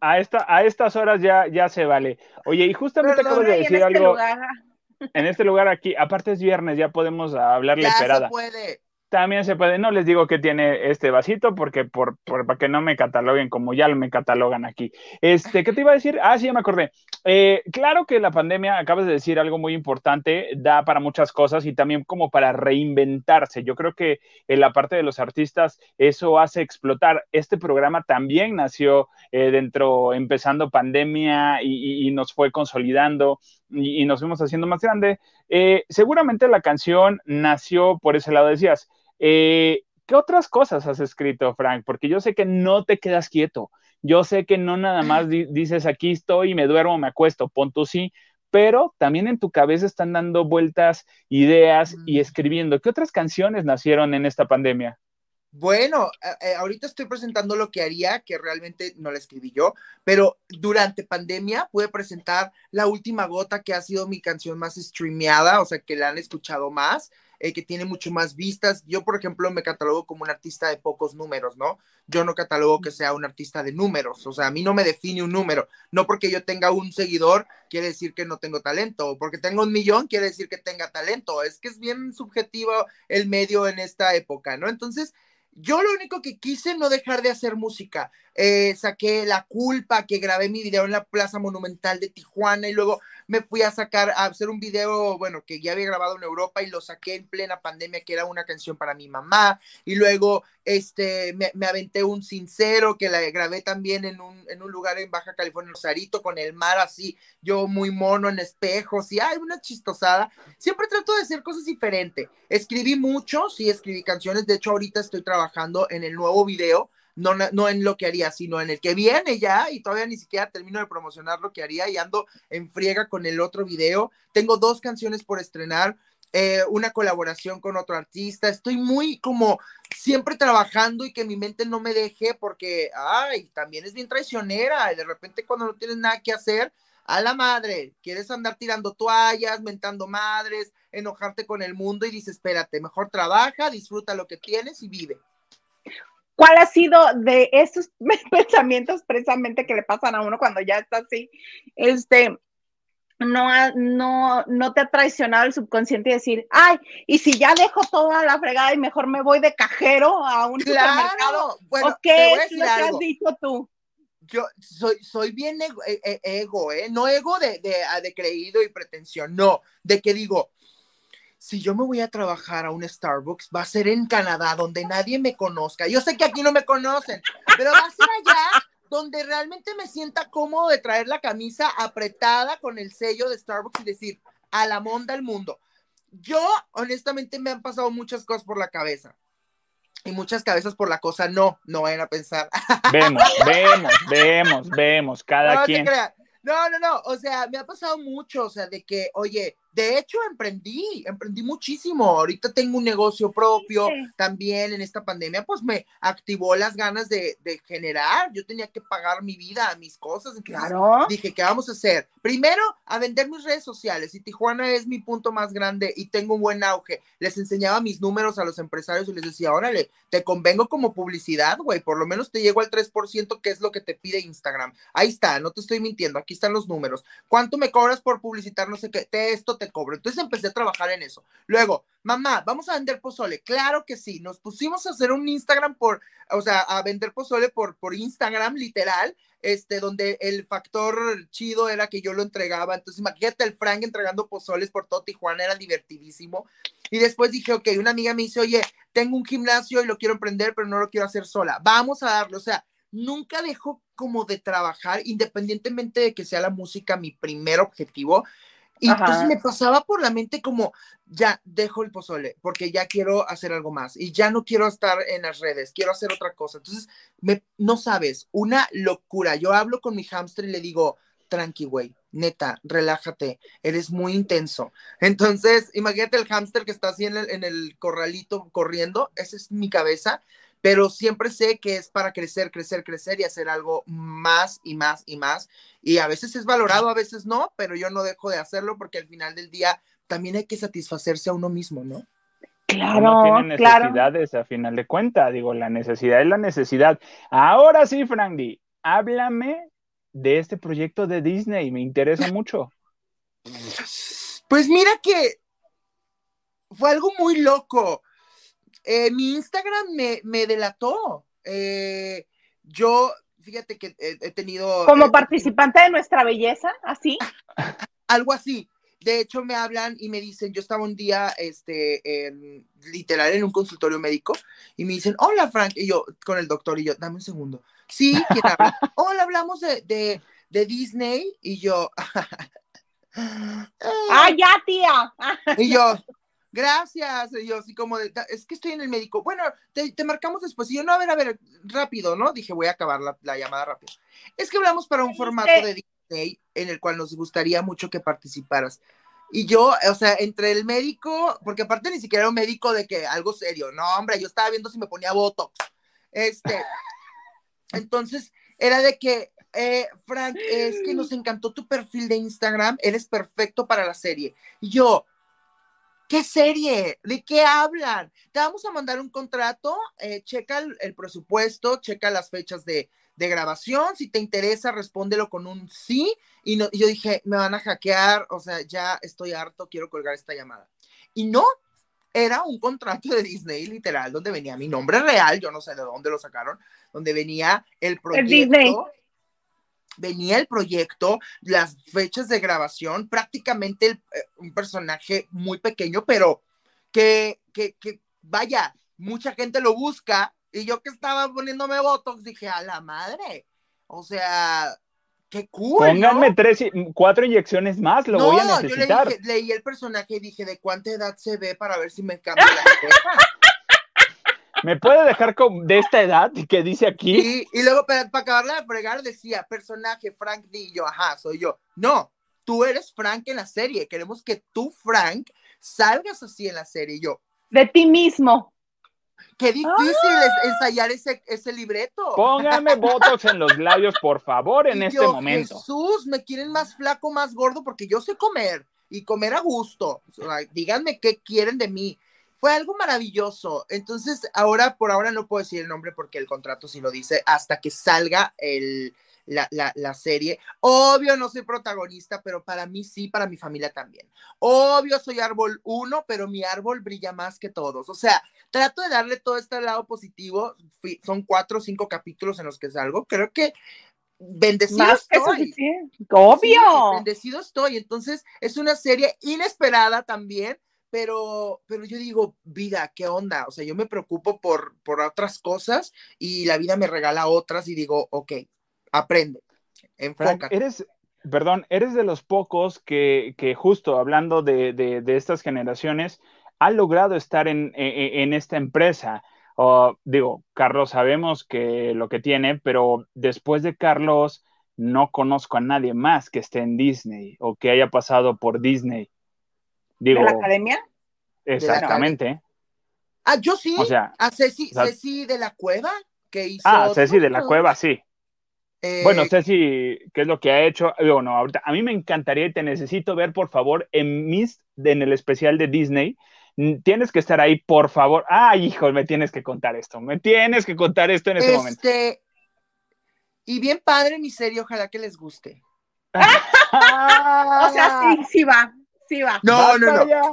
A, esta, a, estas horas ya, ya se vale. Oye, y justamente acabo de decir este algo. En este lugar aquí, aparte es viernes, ya podemos hablarle ya Se puede. También se puede, no les digo que tiene este vasito porque por, para que no me cataloguen como ya me catalogan aquí. Este, ¿qué te iba a decir? Ah, sí, ya me acordé. Eh, claro que la pandemia, acabas de decir algo muy importante, da para muchas cosas y también como para reinventarse. Yo creo que en la parte de los artistas eso hace explotar. Este programa también nació eh, dentro, empezando pandemia y, nos fue consolidando y, nos fuimos haciendo más grande. Eh, seguramente la canción nació por ese lado, decías eh, ¿Qué otras cosas has escrito, Frank? Porque yo sé que no te quedas quieto. Yo sé que no nada más dices aquí estoy, me duermo, me acuesto, punto sí, pero también en tu cabeza están dando vueltas, ideas y escribiendo. ¿Qué otras canciones nacieron en esta pandemia? Bueno, eh, ahorita estoy presentando lo que haría, que realmente no la escribí yo, pero durante pandemia pude presentar La Última Gota, que ha sido mi canción más streameada, o sea, que la han escuchado más. Eh, que tiene mucho más vistas. Yo, por ejemplo, me catalogo como un artista de pocos números, ¿no? Yo no catalogo que sea un artista de números, o sea, a mí no me define un número. No porque yo tenga un seguidor quiere decir que no tengo talento, o porque tengo un millón quiere decir que tenga talento. Es que es bien subjetivo el medio en esta época, ¿no? Entonces, yo lo único que quise no dejar de hacer música. Eh, saqué La Culpa, que grabé mi video en la Plaza Monumental de Tijuana y luego me fui a sacar, a hacer un video, bueno, que ya había grabado en Europa y lo saqué en plena pandemia, que era una canción para mi mamá. Y luego, este, me, aventé un sincero que la grabé también en un, en un lugar en Baja California, Sarito, con el mar así, yo muy mono en espejos y hay una chistosada. Siempre trato de hacer cosas diferentes. Escribí mucho, sí, escribí canciones. De hecho, ahorita estoy trabajando en el nuevo video no, en lo que haría, sino en el que viene ya y todavía ni siquiera termino de promocionar lo que haría y ando en friega con el otro video. Tengo dos canciones por estrenar, eh, una colaboración con otro artista. Estoy muy como siempre trabajando y que mi mente no me deje porque, ay, también es bien traicionera. Y de repente cuando no tienes nada que hacer, a la madre, quieres andar tirando toallas, mentando madres, enojarte con el mundo y dices, espérate, mejor trabaja, disfruta lo que tienes y vive. ¿Cuál ha sido de esos pensamientos precisamente que le pasan a uno cuando ya está así? Este, no, no, no te ha traicionado el subconsciente y decir, ay, y si ya dejo toda la fregada y mejor me voy de cajero a un claro. Bueno, qué es lo que has dicho tú? Yo soy, soy bien ego, e, e, ego, ¿eh? No ego de, de, de creído y pretensión, no, de que digo, si yo me voy a trabajar a un Starbucks, va a ser en Canadá, donde nadie me conozca. Yo sé que aquí no me conocen, pero va a ser allá donde realmente me sienta cómodo de traer la camisa apretada con el sello de Starbucks y decir, a la monda el mundo. Yo, honestamente, me han pasado muchas cosas por la cabeza. Y muchas cabezas por la cosa no, no vayan a pensar. Vemos, vemos, vemos, vemos, cada quien. No, no, no, o sea, me ha pasado mucho, o sea, de que, oye, de hecho, emprendí, emprendí muchísimo. Ahorita tengo un negocio propio también en esta pandemia, pues me activó las ganas de, generar. Yo tenía que pagar mi vida, mis cosas. claro. Dije, ¿qué vamos a hacer? Primero, a vender mis redes sociales. Y Tijuana es mi punto más grande y tengo un buen auge. Les enseñaba mis números a los empresarios y les decía, órale, te convengo como publicidad, güey. Por lo menos te llego al 3%, que es lo que te pide Instagram. Ahí está, no te estoy mintiendo. Aquí están los números. ¿Cuánto me cobras por publicitar? No sé qué. Te, esto te cobro. Entonces empecé a trabajar en eso. Luego, mamá, vamos a vender pozole. Claro que sí. Nos pusimos a hacer un Instagram por, o sea, a vender pozole por, por Instagram, literal, este, donde el factor chido era que yo lo entregaba. Entonces, imagínate el Frank entregando pozoles por todo Tijuana, era divertidísimo. Y después dije, ok, una amiga me dice, oye, tengo un gimnasio y lo quiero emprender, pero no lo quiero hacer sola. Vamos a darlo. O sea, nunca dejo como de trabajar, independientemente de que sea la música mi primer objetivo. Y entonces me pasaba por la mente como, ya dejo el pozole, porque ya quiero hacer algo más y ya no quiero estar en las redes, quiero hacer otra cosa. Entonces, me, no sabes, una locura. Yo hablo con mi hámster y le digo, tranqui, güey, neta, relájate, eres muy intenso. Entonces, imagínate el hámster que está así en el, en el corralito corriendo, esa es mi cabeza pero siempre sé que es para crecer, crecer, crecer y hacer algo más y más y más. Y a veces es valorado, a veces no, pero yo no dejo de hacerlo porque al final del día también hay que satisfacerse a uno mismo, ¿no? Claro, no tiene necesidades a final de cuenta, digo, la necesidad es la necesidad. Ahora sí, Frankie, háblame de este proyecto de Disney, me interesa mucho. Pues mira que fue algo muy loco. Eh, mi Instagram me, me delató. Eh, yo, fíjate que he, tenido... Como eh, participante de nuestra belleza, así. Algo así. De hecho, me hablan y me dicen, yo estaba un día, este, en, literal, en un consultorio médico, y me dicen, hola, Frank, y yo, con el doctor, y yo, dame un segundo. Sí, ¿quién habla? hola, hablamos de, de, de Disney, y yo... ah, ya, tía. y yo, gracias. Y yo así como de, es que estoy en el médico. Bueno, te, marcamos después. Y yo, no, a ver, a ver, rápido, ¿no? Dije, voy a acabar la, llamada rápido. Es que hablamos para un formato de Disney en el cual nos gustaría mucho que participaras. Y yo, o sea, entre el médico, porque aparte ni siquiera era un médico de que algo serio, no, hombre, yo estaba viendo si me ponía voto. Este, entonces, era de que, eh, Frank, es que nos encantó tu perfil de Instagram, eres perfecto para la serie. Y yo, ¿Qué serie? ¿De qué hablan? Te vamos a mandar un contrato, eh, checa el, presupuesto, checa las fechas de, grabación, si te interesa, respóndelo con un sí. Y, no, yo dije, me van a hackear, o sea, ya estoy harto, quiero colgar esta llamada. Y no, era un contrato de Disney, literal, donde venía mi nombre real, yo no sé de dónde lo sacaron, donde venía el proyecto venía el proyecto, las fechas de grabación, prácticamente eh, un personaje muy pequeño, pero que, que, que, vaya, mucha gente lo busca y yo que estaba poniéndome votos dije, a la madre, o sea, qué cool. Pónganme tres, cuatro inyecciones más, lo voy a necesitar. Yo le leí el personaje y dije, ¿de cuánta edad se ve para ver si me cambia la ¿Me puede dejar con, de esta edad que dice aquí? Sí, y luego para, para acabarla de fregar decía, personaje Frank D. Y yo, ajá, soy yo. No, tú eres Frank en la serie. Queremos que tú, Frank, salgas así en la serie. yo. De ti mismo. Qué difícil es ah. ensayar ese, ese libreto. Póngame votos en los labios, por favor, en este momento. Jesús, me quieren más flaco, más gordo, porque yo sé comer y comer a gusto. díganme qué quieren de mí fue algo maravilloso. Entonces, ahora, por ahora no puedo decir el nombre porque el contrato sí lo dice, hasta que salga el, la, la, serie. Obvio, no soy protagonista, pero para mí sí, para mi familia también. Obvio, soy árbol uno, pero mi árbol brilla más que todos. O sea, trato de darle todo este lado positivo. son cuatro o cinco capítulos en los que salgo. Creo que bendecido estoy. Obvio. bendecido estoy. Entonces, es una serie inesperada también pero, pero yo digo, vida, ¿qué onda? O sea, yo me preocupo por, por otras cosas y la vida me regala otras y digo, ok, aprende, enfócate. eres, perdón, eres de los pocos que, que justo hablando de, de, estas generaciones, ha logrado estar en, e, e, en, esta empresa. digo, Carlos sabemos que lo que tiene, pero después de Carlos no conozco a nadie más que esté en Disney o que haya pasado por Disney. Digo, ¿De la academia? exactamente. Ah, yo sí. O sea, a Ceci, o sea- Ceci de la Cueva, que hizo. ah, Ceci de la. Cueva, sí. Eh, Bueno, Ceci, ¿qué es lo que ha hecho? Digo, no, ahorita, a mí me encantaría y te necesito ver, por favor, en Mist, en el especial de Disney. Tienes que estar ahí, por favor. Ay, hijo, me tienes que contar esto. Me tienes que contar esto en ese momento. este. Y bien padre mi serie, ojalá que les guste. O sea, sí, sí va, sí va. No, no, no.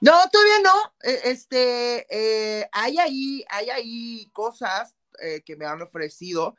No, todavía no. Eh, Este, eh, hay ahí, hay ahí cosas eh, que me han ofrecido.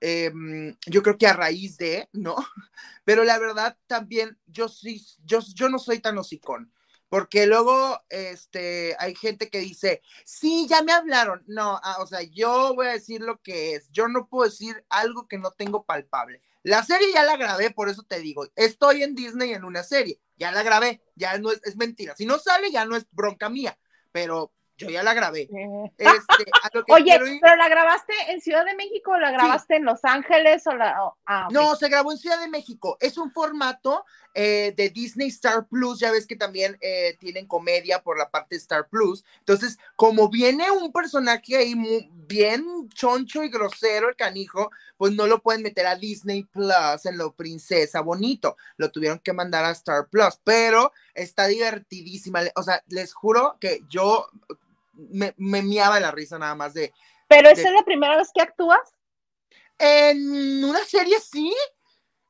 em, yo creo que a raíz de, ¿no? Pero la verdad también, yo sí, yo, yo no soy tan hocicón. Porque luego, este, hay gente que dice, sí, ya me hablaron. No, ah, o sea, yo voy a decir lo que es. Yo no puedo decir algo que no tengo palpable. La serie ya la grabé, por eso te digo, estoy en Disney en una serie, ya la grabé, ya no es, es mentira. Si no sale, ya no es bronca mía, pero yo ya la grabé. Este, a lo que Oye, ir- ¿pero la grabaste en Ciudad de México o la grabaste en Los Ángeles o la... ah. No, se grabó en Ciudad de México. Es un formato eh, de Disney Star Plus. Ya ves que también eh, tienen comedia por la parte de Star Plus. Entonces, como viene un personaje ahí mu- bien choncho y grosero, el canijo, pues no lo pueden meter a Disney Plus en lo princesa bonito. Lo tuvieron que mandar a Star Plus, pero está divertidísima. O sea, les juro que yo me, me miaba la risa nada más de, ¿Pero esa es la primera vez que actúas? En una serie sí.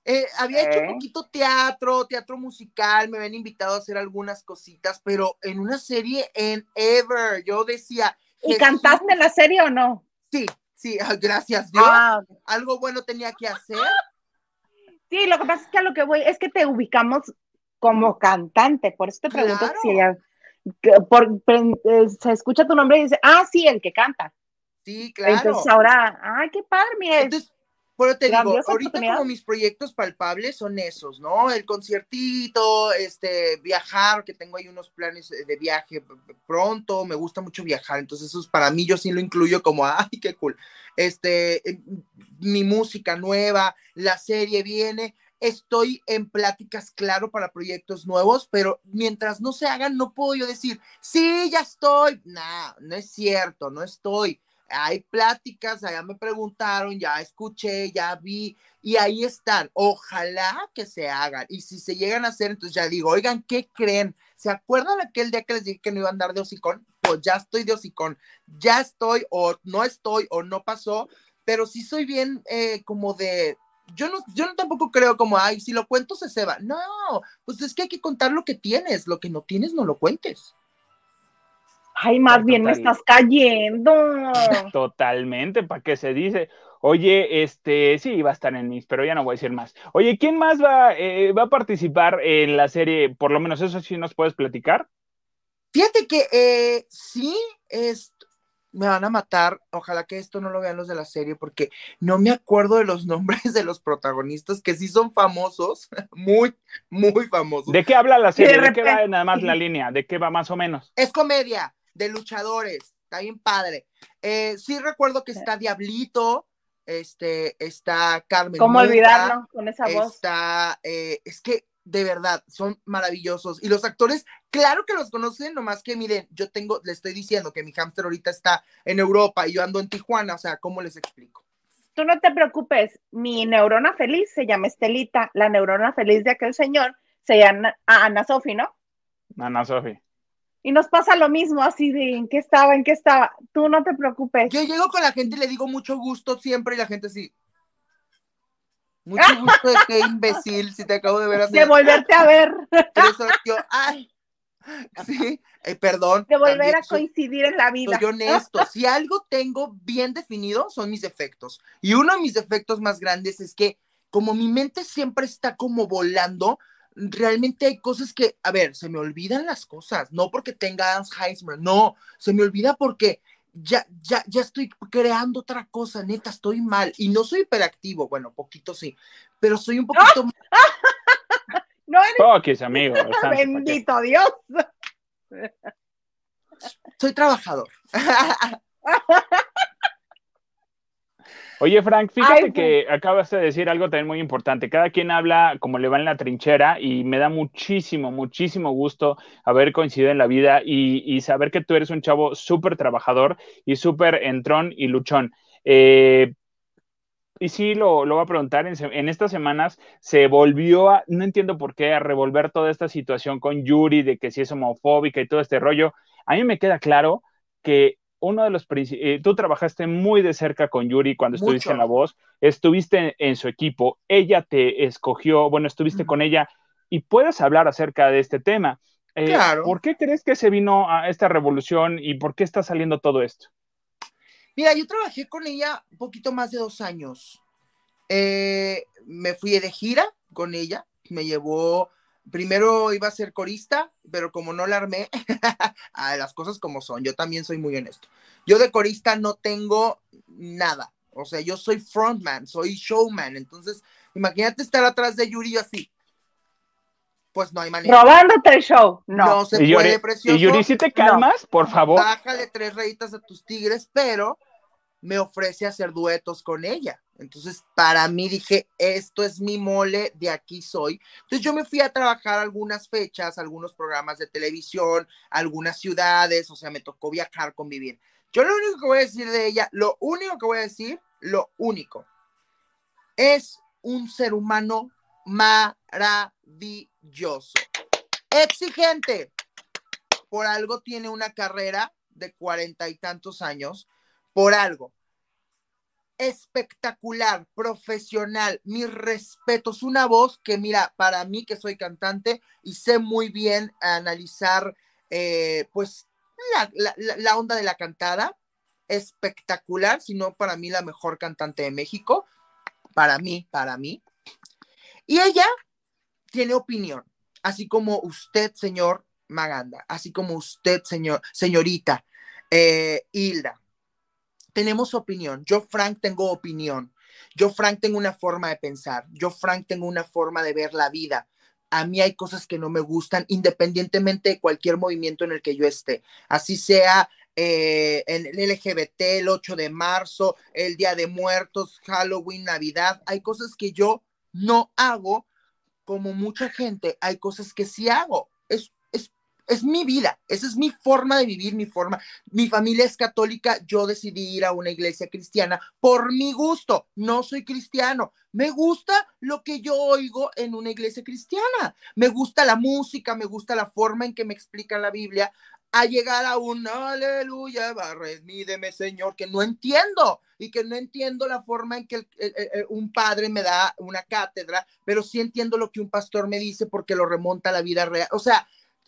Eh, había hecho un poquito teatro, teatro musical, me habían invitado a hacer algunas cositas, pero en una serie en Ever, yo decía. ¿Y cantaste en la serie o no? Sí, sí, gracias Dios. Ah. Algo bueno tenía que hacer. sí, lo que pasa es que a lo que voy es que te ubicamos como cantante, por eso te pregunto Claro. si ya- por- eh, se escucha tu nombre y dice, ah, sí, el que canta. Sí, claro. Entonces ahora, ay, qué padre, mire, Entonces, pero te digo, ahorita como mis proyectos palpables son esos, ¿no? El conciertito, este, viajar, que tengo ahí unos planes de viaje pronto, me gusta mucho viajar, entonces eso es para mí, yo sí lo incluyo como, ay, qué cool. Este, eh, mi música nueva, la serie viene, estoy en pláticas, claro, para proyectos nuevos, pero mientras no se hagan, no puedo yo decir, sí, ya estoy. No, no es cierto, no estoy. Hay pláticas, allá me preguntaron, ya escuché, ya vi, y ahí están. Ojalá que se hagan. Y si se llegan a hacer, entonces ya digo, oigan, ¿qué creen? ¿Se acuerdan aquel día que les dije que no iba a andar de hocicón? Pues ya estoy de hocicón. Ya estoy, o no estoy, o no pasó, pero sí soy bien eh, como de, yo no, yo no tampoco creo como, ay, si lo cuento se ceba. No, pues es que hay que contar lo que tienes, lo que no tienes no lo cuentes. ay, más bien me estás cayendo. Totalmente, ¿para qué se dice? Oye, este, sí, va a estar en mis, pero ya no voy a decir más. Oye, ¿quién más va, eh, va a participar en la serie? Por lo menos eso sí nos puedes platicar. Fíjate que eh, sí, es, me van a matar. Ojalá que esto no lo vean los de la serie, porque no me acuerdo de los nombres de los protagonistas que sí son famosos, muy, muy famosos. ¿De qué habla la serie? de ¿De, qué va nada más la línea? ¿De qué va más o menos? Es comedia de luchadores, está bien padre. Eh, sí recuerdo que está Diablito, este, está Carmen. ¿Cómo olvidarlo con esa voz? Está, eh, es que de verdad son maravillosos. Y los actores, claro que los conocen, nomás que miren, yo tengo, le estoy diciendo que mi hámster ahorita está en Europa y yo ando en Tijuana, o sea, ¿cómo les explico? Tú no te preocupes, mi neurona feliz se llama Estelita, la neurona feliz de aquel señor se llama Ana Sofi, ¿no? Ana Sofi. Y nos pasa lo mismo, así de en qué estaba, en qué estaba. Tú no te preocupes. Yo llego con la gente y le digo mucho gusto siempre y la gente sí. Mucho gusto de qué imbécil, si te acabo de ver así. De volverte a ver, yo, ay, sí, eh, perdón. de volver también a soy- coincidir en la vida. Soy honesto, si algo tengo bien definido son mis defectos. Y uno de mis defectos más grandes es que como mi mente siempre está como volando, realmente hay cosas que, a ver, se me olvidan las cosas, no porque tenga Alzheimer, no, se me olvida porque ya, ya, ya estoy creando otra cosa, neta, estoy mal. Y no soy hiperactivo, bueno, poquito sí, pero soy un poquito No eres amigo. el santo, ¿para qué? bendito Dios. soy trabajador. Oye, Frank, fíjate que acabas de decir algo también muy importante. Cada quien habla como le va en la trinchera y me da muchísimo, muchísimo gusto haber coincidido en la vida y, saber que tú eres un chavo súper trabajador y súper entrón y luchón. Eh, y sí, lo, lo voy a preguntar, en, en, estas semanas se volvió a, no entiendo por qué, a revolver toda esta situación con Yuri, de que si es homofóbica y todo este rollo. A mí me queda claro que uno de los eh, tú trabajaste muy de cerca con Yuri cuando estuviste en La Voz, estuviste en, su equipo, ella te escogió, bueno, estuviste con ella y puedes hablar acerca de este tema. Eh, claro. ¿Por qué crees que se vino a esta revolución y por qué está saliendo todo esto? Mira, yo trabajé con ella un poquito más de dos años. Eh, me fui de gira con ella, me llevó primero iba a ser corista, pero como no la armé, a las cosas como son, yo también soy muy honesto. Yo de corista no tengo nada, o sea, yo soy frontman, soy showman, entonces imagínate estar atrás de Yuri así. Pues no hay manera. Robándote el show. No, no se puede, precioso. Y Yuri, si te calmas, por favor. Bájale tres rayitas a tus tigres, pero me ofrece hacer duetos con ella. Entonces, para mí dije, esto es mi mole, de aquí soy. Entonces, yo me fui a trabajar algunas fechas, algunos programas de televisión, algunas ciudades, o sea, me tocó viajar, convivir. Yo lo único que voy a decir de ella, lo único que voy a decir, lo único, es un ser humano maravilloso, exigente. Por algo tiene una carrera de cuarenta y tantos años, por algo espectacular, profesional, mis respetos, una voz que mira, para mí que soy cantante y sé muy bien analizar eh, pues la, onda de la cantada, espectacular, si no para mí la mejor cantante de México, para mí, para mí. Y ella tiene opinión, así como usted, señor Maganda, así como usted, señor, señorita eh, Hilda tenemos opinión. Yo, Frank, tengo opinión. Yo, Frank, tengo una forma de pensar. Yo, Frank, tengo una forma de ver la vida. A mí hay cosas que no me gustan, independientemente de cualquier movimiento en el que yo esté. Así sea eh, el LGBT, el 8 de marzo, el Día de Muertos, Halloween, Navidad. Hay cosas que yo no hago, como mucha gente, hay cosas que sí hago. Es es mi vida, esa es mi forma de vivir, mi forma. Mi familia es católica, yo decidí ir a una iglesia cristiana por mi gusto, no soy cristiano. Me gusta lo que yo oigo en una iglesia cristiana. Me gusta la música, me gusta la forma en que me explica la Biblia. A llegar a un aleluya, mídeme, Señor, que no entiendo y que no entiendo la forma en que un padre me da una cátedra, pero sí entiendo lo que un pastor me dice porque lo remonta a la vida real. O sea,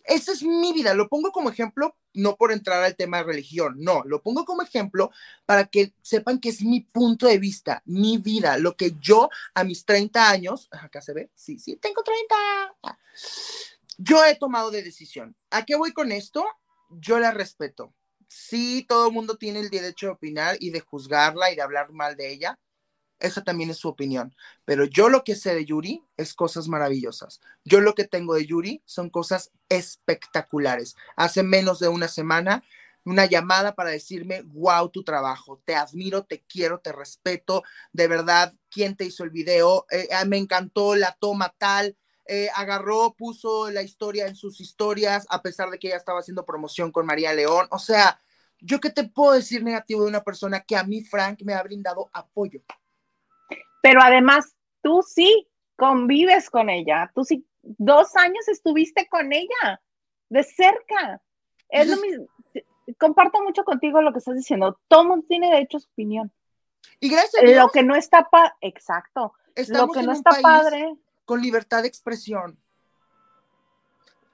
esa es mi vida, lo pongo como ejemplo, no por entrar al tema de religión, no, lo pongo como ejemplo para que sepan que es mi punto de vista, mi vida, lo que yo a mis 30 años, acá se ve, sí, sí, tengo 30, yo he tomado de decisión. ¿A qué voy con esto? Yo la respeto. Sí, todo el mundo tiene el derecho de opinar y de juzgarla y de hablar mal de ella, esa también es su opinión. Pero yo lo que sé de Yuri es cosas maravillosas. Yo lo que tengo de Yuri son cosas espectaculares. Hace menos de una semana, una llamada para decirme, wow, tu trabajo, te admiro, te quiero, te respeto, de verdad, ¿quién te hizo el video? Eh, ah, me encantó la toma tal. Eh, agarró, puso la historia en sus historias, a pesar de que ella estaba haciendo promoción con María León. O sea, ¿yo qué te puedo decir negativo de una persona que a mí, Frank, me ha brindado apoyo? Pero además tú sí convives con ella, tú sí, dos años estuviste con ella, de cerca. Es lo mismo. Comparto mucho contigo lo que estás diciendo. Todo tiene derecho a su opinión. Y gracias a Dios, Lo que no está pa exacto. lo que no está padre. Con libertad de expresión.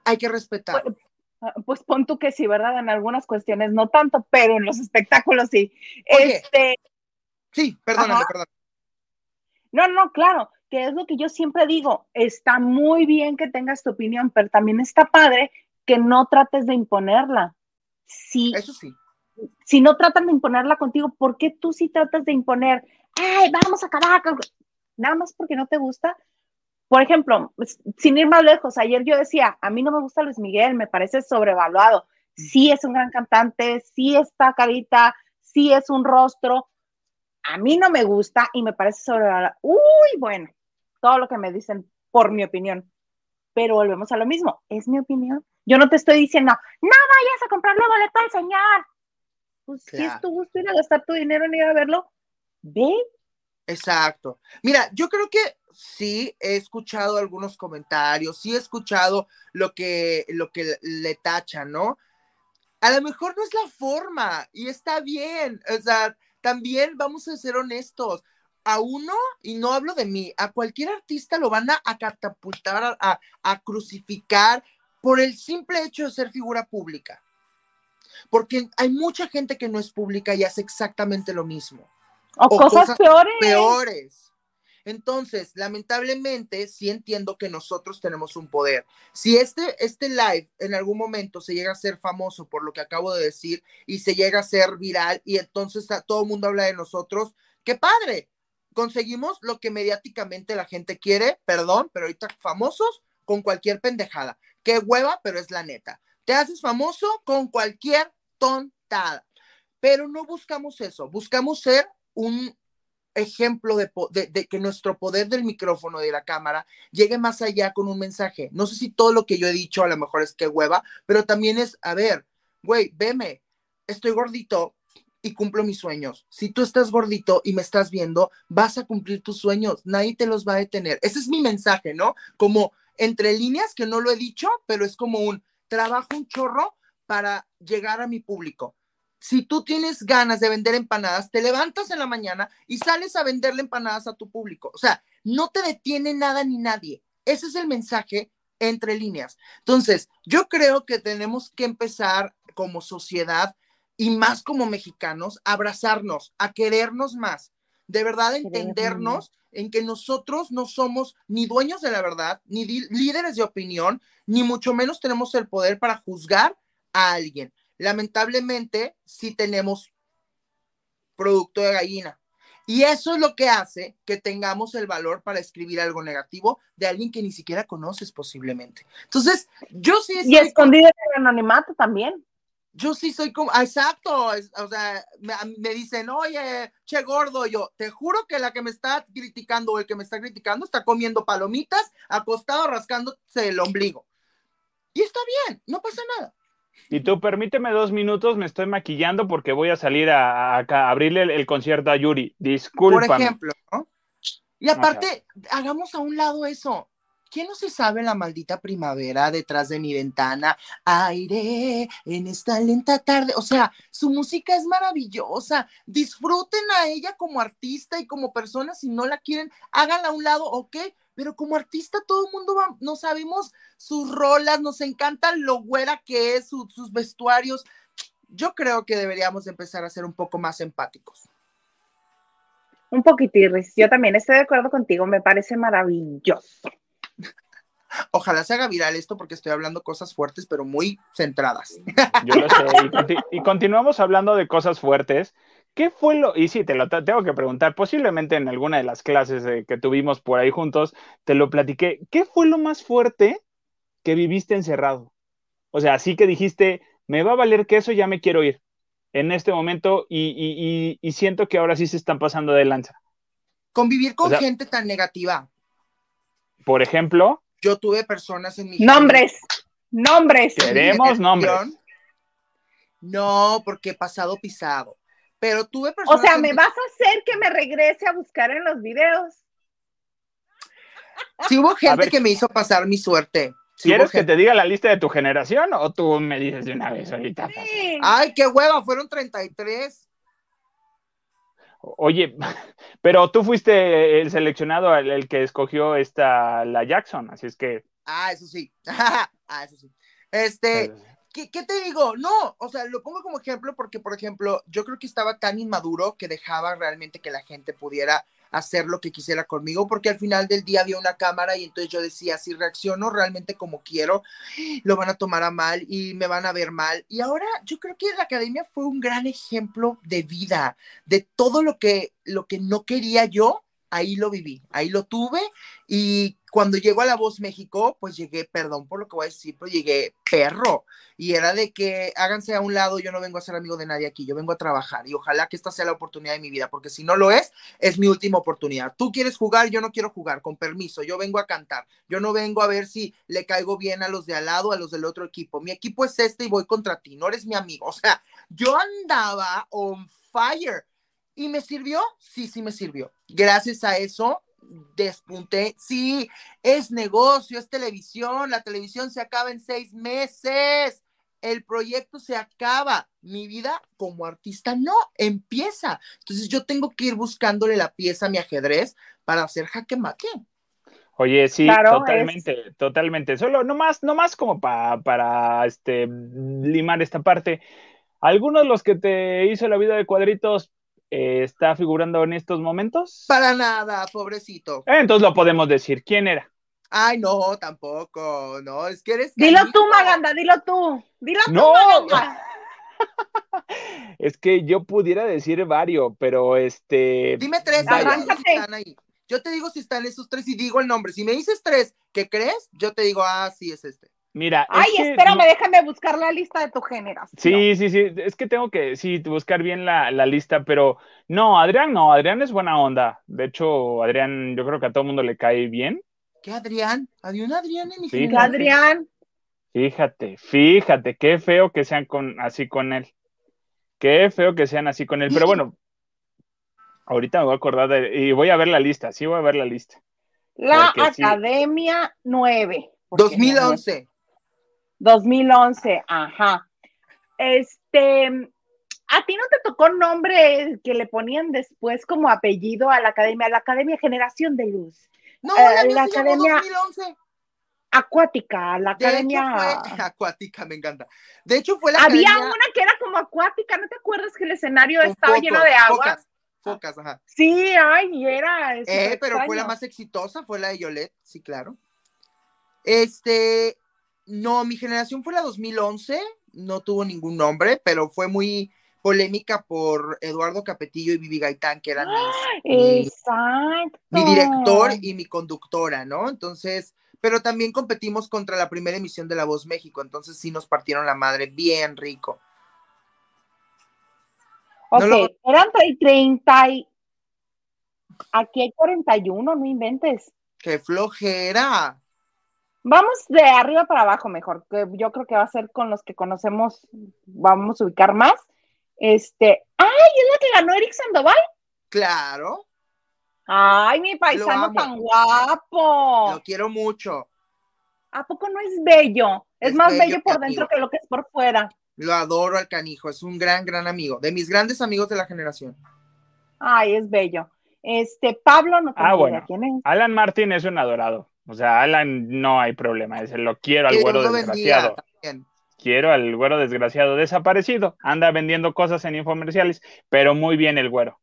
Hay que respetar. Pues, ah, pues, pon tú que sí, ¿verdad? En algunas cuestiones no tanto, pero en los espectáculos sí. este. Sí, perdóname, perdóname. No, no, claro, que es lo que yo siempre digo, está muy bien que tengas tu opinión, pero también está padre que no trates de imponerla. Si, Eso sí. Si no tratan de imponerla contigo, ¿por qué tú sí tratas de imponer? ¡Ay, vamos a acabar! Nada más porque no te gusta. Por ejemplo, sin ir más lejos, ayer yo decía, a mí no me gusta Luis Miguel, me parece sobrevaluado. Sí es un gran cantante, sí está carita, sí es un rostro, a mí no me gusta y me parece sobre uy, bueno, todo lo que me dicen por mi opinión. Pero volvemos a lo mismo, es mi opinión. Yo no te estoy diciendo, no vayas a comprarle boleto al señor. Pues si es tu gusto ir a gastar tu dinero en ir a verlo, ve. Exacto. Mira, yo creo que sí he escuchado algunos comentarios, sí he escuchado lo que, lo que le tachan, ¿no? A lo mejor no es la forma y está bien. O sea, también vamos a ser honestos. A uno, y no hablo de mí, a cualquier artista lo van a, catapultar, a, a crucificar por el simple hecho de ser figura pública. Porque hay mucha gente que no es pública y hace exactamente lo mismo. O, cosas, peores. Peores. Entonces, lamentablemente, sí entiendo que nosotros tenemos un poder. Si este, este live en algún momento se llega a ser famoso por lo que acabo de decir y se llega a ser viral y entonces todo el mundo habla de nosotros, qué padre. Conseguimos lo que mediáticamente la gente quiere, perdón, pero ahorita famosos con cualquier pendejada. Qué hueva, pero es la neta. Te haces famoso con cualquier tontada. Pero no buscamos eso, buscamos ser un ejemplo de, que nuestro poder del micrófono de la cámara llegue más allá con un mensaje. No sé si todo lo que yo he dicho a lo mejor es que hueva, pero también es, a ver, güey, veme, estoy gordito y cumplo mis sueños. Si tú estás gordito y me estás viendo, vas a cumplir tus sueños, nadie te los va a detener. Ese es mi mensaje, ¿no? Como entre líneas, que no lo he dicho, pero es como un trabajo un chorro para llegar a mi público si tú tienes ganas de vender empanadas, te levantas en la mañana y sales a venderle empanadas a tu público. O sea, no te detiene nada ni nadie. Ese es el mensaje entre líneas. Entonces, yo creo que tenemos que empezar como sociedad y más como mexicanos a abrazarnos, a querernos más, de verdad entendernos en que nosotros no somos ni dueños de la verdad, ni líderes de opinión, ni mucho menos tenemos el poder para juzgar a alguien lamentablemente sí tenemos producto de gallina. Y eso es lo que hace que tengamos el valor para escribir algo negativo de alguien que ni siquiera conoces posiblemente. Entonces, yo sí... Y escondido en el anonimato también. Yo sí soy como, exacto, o sea, me, me, dicen, oye, che gordo, yo te juro que la que me está criticando o el que me está criticando está comiendo palomitas, acostado, rascándose el ombligo. Y está bien, no pasa nada. Y tú, permíteme dos minutos, me estoy maquillando porque voy a salir a, abrirle el, concierto a Yuri. Disculpa. Por ejemplo, ¿no? Y aparte, hagamos a un lado eso. ¿Quién no se sabe la maldita primavera detrás de mi ventana? Aire en esta lenta tarde. O sea, su música es maravillosa. Disfruten a ella como artista y como persona. Si no la quieren, háganla a un lado, ¿ok? Pero como artista todo el mundo va, no sabemos sus rolas, nos encanta lo güera que es, sus vestuarios. Yo creo que deberíamos empezar a ser un poco más empáticos. Un poquitirris, yo también estoy de acuerdo contigo, me parece maravilloso. Ojalá se haga viral esto porque estoy hablando cosas fuertes, pero muy centradas. Yo lo sé. y continuamos hablando de cosas fuertes. ¿Qué fue lo, y sí, te lo tengo que preguntar, posiblemente en alguna de las clases que tuvimos por ahí juntos, te lo platiqué, ¿qué fue lo más fuerte que viviste encerrado? O sea, así que dijiste, me va a valer que eso, ya me quiero ir en este momento y, siento que ahora sí se están pasando de lanza. Convivir con gente tan negativa. Por ejemplo. Yo tuve personas en mi... Nombres, nombres. Queremos nombres. No, porque pasado pisado. Pero tuve personas. O sea, ¿me vas a hacer que me regrese a buscar en los videos? Sí hubo gente que me hizo pasar mi suerte. ¿Quieres que te diga la lista de tu generación o tú me dices de una vez ahorita? Ay, qué hueva, fueron 33. Oye, pero tú fuiste el seleccionado, el, que escogió esta, la Jackson, así es que. Ah, eso sí. ah, eso sí. Este, ¿Qué, te digo? No, o sea, lo pongo como ejemplo porque, por ejemplo, yo creo que estaba tan inmaduro que dejaba realmente que la gente pudiera hacer lo que quisiera conmigo, porque al final del día había una cámara y entonces yo decía, si reacciono realmente como quiero, lo van a tomar a mal y me van a ver mal. Y ahora yo creo que la academia fue un gran ejemplo de vida, de todo lo que, lo que no quería yo, ahí lo viví, ahí lo tuve y cuando llego a La Voz México, pues llegué, perdón por lo que voy a decir, pero llegué perro. Y era de que háganse a un lado, yo no vengo a ser amigo de nadie aquí, yo vengo a trabajar. Y ojalá que esta sea la oportunidad de mi vida, porque si no lo es, es mi última oportunidad. Tú quieres jugar, yo no quiero jugar, con permiso, yo vengo a cantar. Yo no vengo a ver si le caigo bien a los de al lado, a los del otro equipo. Mi equipo es este y voy contra ti, no eres mi amigo. O sea, yo andaba on fire. ¿Y me sirvió? Sí, sí me sirvió. Gracias a eso despunté. Sí, es negocio, es televisión. La televisión se acaba en seis meses. El proyecto se acaba. Mi vida como artista no empieza. Entonces yo tengo que ir buscándole la pieza a mi ajedrez para hacer jaque mate. Oye, sí, totalmente, totalmente. Solo, nomás, nomás como para este, limar esta parte. Algunos de los que te hizo la vida de cuadritos eh, está figurando en estos momentos? Para nada, pobrecito. Eh, entonces lo podemos decir. ¿Quién era? Ay, no, tampoco, no, es que eres. Dilo tú, Maganda, dilo tú. Dilo no. tú, es que yo pudiera decir varios, pero este. Dime tres, ahí. Yo te digo si están esos tres y digo el nombre. Si me dices tres, ¿qué crees? Yo te digo, ah, sí, es este. Mira. Ay, espérame, déjame buscar la lista de tu generación. Sí, sí, sí. Es que tengo que, sí, buscar bien la, lista, pero no, Adrián no, Adrián es buena onda. De hecho, Adrián, yo creo que a todo el mundo le cae bien. ¿Qué Adrián? ¿Hay un Adrián en mi generación? Adrián? Fíjate, fíjate, qué feo que sean con, así con él. Qué feo que sean así con él. Pero bueno, ahorita me voy a acordar de, y voy a ver la lista, sí voy a ver la lista. La Academia 9. 2011. 2011, ajá. Este, ¿a ti no te tocó nombre que le ponían después como apellido a la academia, la Academia Generación de Luz? No, la, eh, Academia 2011. Acuática, la academia. acuática, me encanta. De hecho, fue la Había una que era como acuática, ¿no te acuerdas que el escenario estaba lleno de agua? Focas, focas, ajá. Sí, ay, era. Eh, pero fue la más exitosa, fue la de Yolette, sí, claro. Este, no, mi generación fue la 2011, no tuvo ningún nombre, pero fue muy polémica por Eduardo Capetillo y Vivi Gaitán, que eran mi, mi, director y mi conductora, ¿no? Entonces, pero también competimos contra la primera emisión de La Voz México, entonces sí nos partieron la madre bien rico. Ok, eran 30 y... Aquí hay 41, no inventes. ¡Qué flojera! Vamos de arriba para abajo mejor, que yo creo que va a ser con los que conocemos, vamos a ubicar más. Este, ¡ay! ¿Es la que ganó Eric Sandoval? Claro. Ay, mi paisano tan guapo. Lo quiero mucho. ¿A poco no es bello? Es, más bello, por dentro que lo que es por fuera. Lo adoro al canijo, es un gran, gran amigo, de mis grandes amigos de la generación. Ay, es bello. Este, Pablo, no tengo ah, bueno. quién es. Alan Martín es un adorado. O sea, Alan no hay problema, ese lo quiero al güero desgraciado. Quiero al güero desgraciado desaparecido. Anda vendiendo cosas en infomerciales, pero muy bien el güero.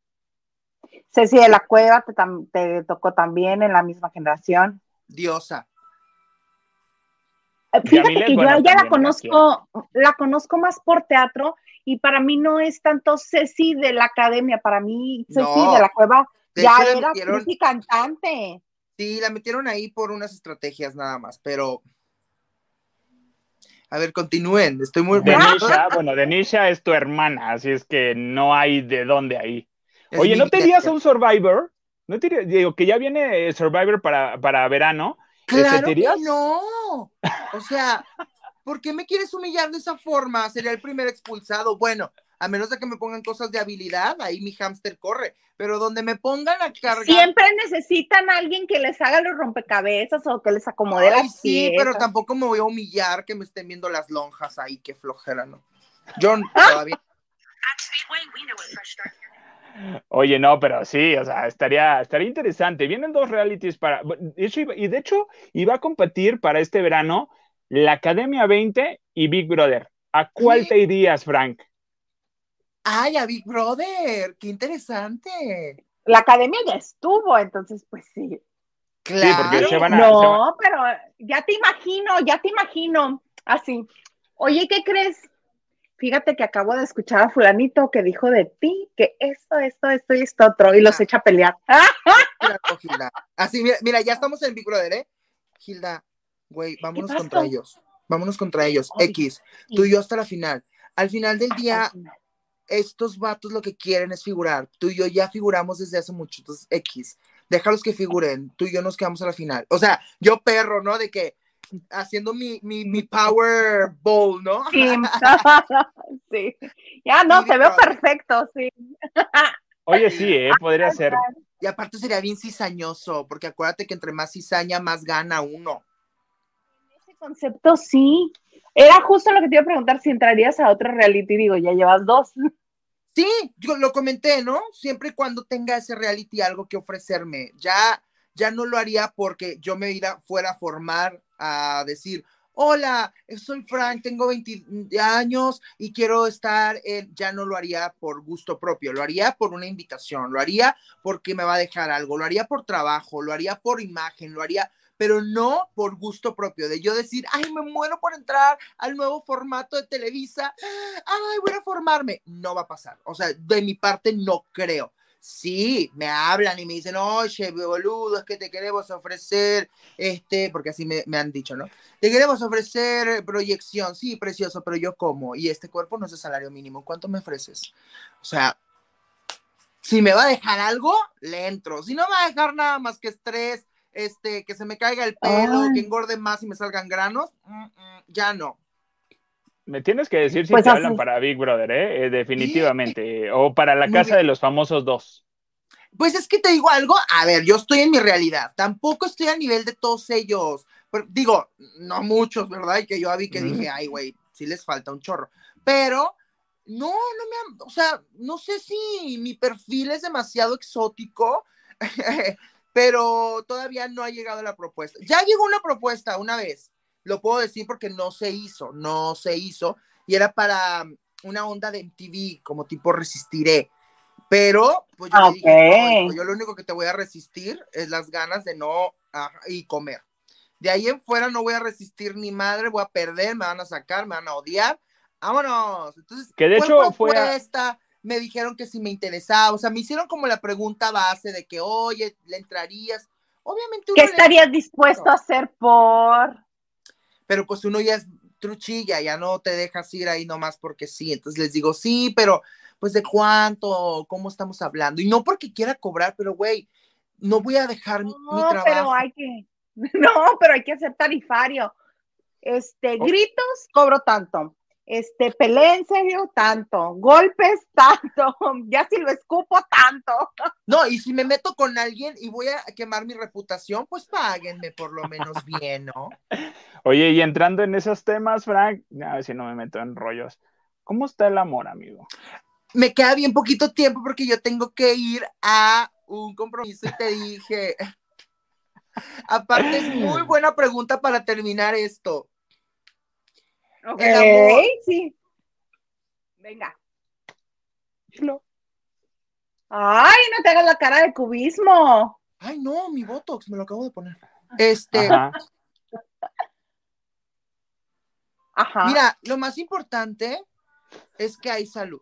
Ceci de la Cueva te, tocó también en la misma generación. Diosa. Eh, fíjate que yo ya la conozco, la conozco más por teatro y para mí no es tanto Ceci de la academia, para mí Ceci de la Cueva ya era cantante. Sí, la metieron ahí por unas estrategias nada más, pero. A ver, continúen. Estoy muy Denisha, bueno, Denisha es tu hermana, así es que no hay de dónde ahí. Oye, ¿no te a un Survivor? ¿No te digo que ya viene Survivor para, para verano? Claro que no. O sea, ¿por qué me quieres humillar de esa forma? Sería el primer expulsado. Bueno, a menos de que me pongan cosas de habilidad, ahí mi hámster corre, pero donde me pongan a cargar. Siempre necesitan a alguien que les haga los rompecabezas o que les acomode Ay, las Sí, pero tampoco me voy a humillar que me estén viendo las lonjas ahí, qué flojera, ¿no? John, todavía. Oye, no, pero sí, o sea, estaría, estaría interesante. Vienen dos realities para. y de hecho, iba a competir para este verano la Academia 20 y Big Brother. ¿A cuál te irías, Frank? Ay, a Big Brother, qué interesante. La academia ya estuvo, entonces, pues sí. Claro. porque se van a, no, pero ya te imagino, ya te imagino. Así. Oye, ¿qué crees? Fíjate que acabo de escuchar a fulanito que dijo de ti que esto, esto, esto y esto otro, y los ah. echa a pelear. Así, mira, mira, ya estamos en Big Brother, ¿eh? Gilda, güey, vámonos contra ellos. Vámonos contra ellos. X, tú y yo hasta la final. Al final del día, estos vatos lo que quieren es figurar. Tú y yo ya figuramos desde hace mucho. Entonces, X, déjalos que figuren. Tú y yo nos quedamos a la final. O sea, yo perro, ¿no? De que haciendo mi, mi, mi power bowl, ¿no? Sí. sí. Ya no, se ve perfecto, sí. Oye, sí, ¿eh? podría ser. Y aparte sería bien cizañoso, porque acuérdate que entre más cizaña, más gana uno. Concepto sí. Era justo lo que te iba a preguntar si entrarías a otro reality. Digo, ya llevas dos. Sí, yo lo comenté, ¿no? Siempre y cuando tenga ese reality algo que ofrecerme. Ya, ya no lo haría porque yo me iba fuera a formar a decir, hola, soy Frank, tengo 20 años y quiero estar en, ya no lo haría por gusto propio, lo haría por una invitación, lo haría porque me va a dejar algo, lo haría por trabajo, lo haría por imagen, lo haría, pero no por gusto propio, de yo decir, ay, me muero por entrar al nuevo formato de Televisa, ay, voy a formarme, no va a pasar, o sea, de mi parte no creo Sí, me hablan y me dicen, oye, boludo, es que te queremos ofrecer, este, porque así me, han dicho, ¿no? Te queremos ofrecer proyección, sí, precioso, pero yo como, y este cuerpo no es el salario mínimo, ¿cuánto me ofreces? O sea, si me va a dejar algo, le entro. Si no me va a dejar nada más que estrés, este, que se me caiga el pelo, que engorde más y me salgan granos, mm, mm, ya no. Me tienes que decir si pues te hablan para Big Brother, ¿eh? eh definitivamente. O para la casa de los famosos dos. Pues es que te digo algo, a ver, yo estoy en mi realidad, tampoco estoy a nivel de todos ellos. digo, no muchos, ¿verdad? Y que yo vi que dije, ay, güey, sí les falta un chorro. Pero, no, no me, o sea, no sé si mi perfil es demasiado exótico, pero todavía no ha llegado la propuesta. Ya llegó una propuesta una vez, lo puedo decir porque no se hizo, no se hizo, y era para una onda de MTV, como tipo resistiré. Pero, pues yo dije, yo lo único que te voy a resistir es las ganas de no y comer. De ahí en fuera no voy a resistir ni madre, voy a perder, me van a sacar, me van a odiar. Vámonos. Entonces, que de hecho fue esta, me dijeron que si me interesaba, o sea, me hicieron como la pregunta base de que, oye, le entrarías. Obviamente. ¿Qué estarías dispuesto a hacer por? pero pues uno ya es truchilla, ya no te dejas ir ahí nomás porque sí. Entonces les digo, sí, pero pues de cuánto, cómo estamos hablando. Y no porque quiera cobrar, pero güey, no voy a dejar mi trabajo. Pero hay que, no, pero hay que hacer tarifario. Este, gritos, cobro tanto este, pelea en serio, tanto, golpes, tanto, ya si lo escupo, tanto. No, y si me meto con alguien y voy a quemar mi reputación, pues páguenme por lo menos bien, ¿no? Oye, y entrando en esos temas, Frank, a ver si no me meto en rollos, ¿cómo está el amor, amigo? Me queda bien poquito tiempo porque yo tengo que ir a un compromiso y te dije, aparte es muy buena pregunta para terminar esto. Ok, sí. Venga. No. Ay, no te hagas la cara de cubismo. Ay, no, mi Botox, me lo acabo de poner. Este. Ajá. Mira, lo más importante es que hay salud.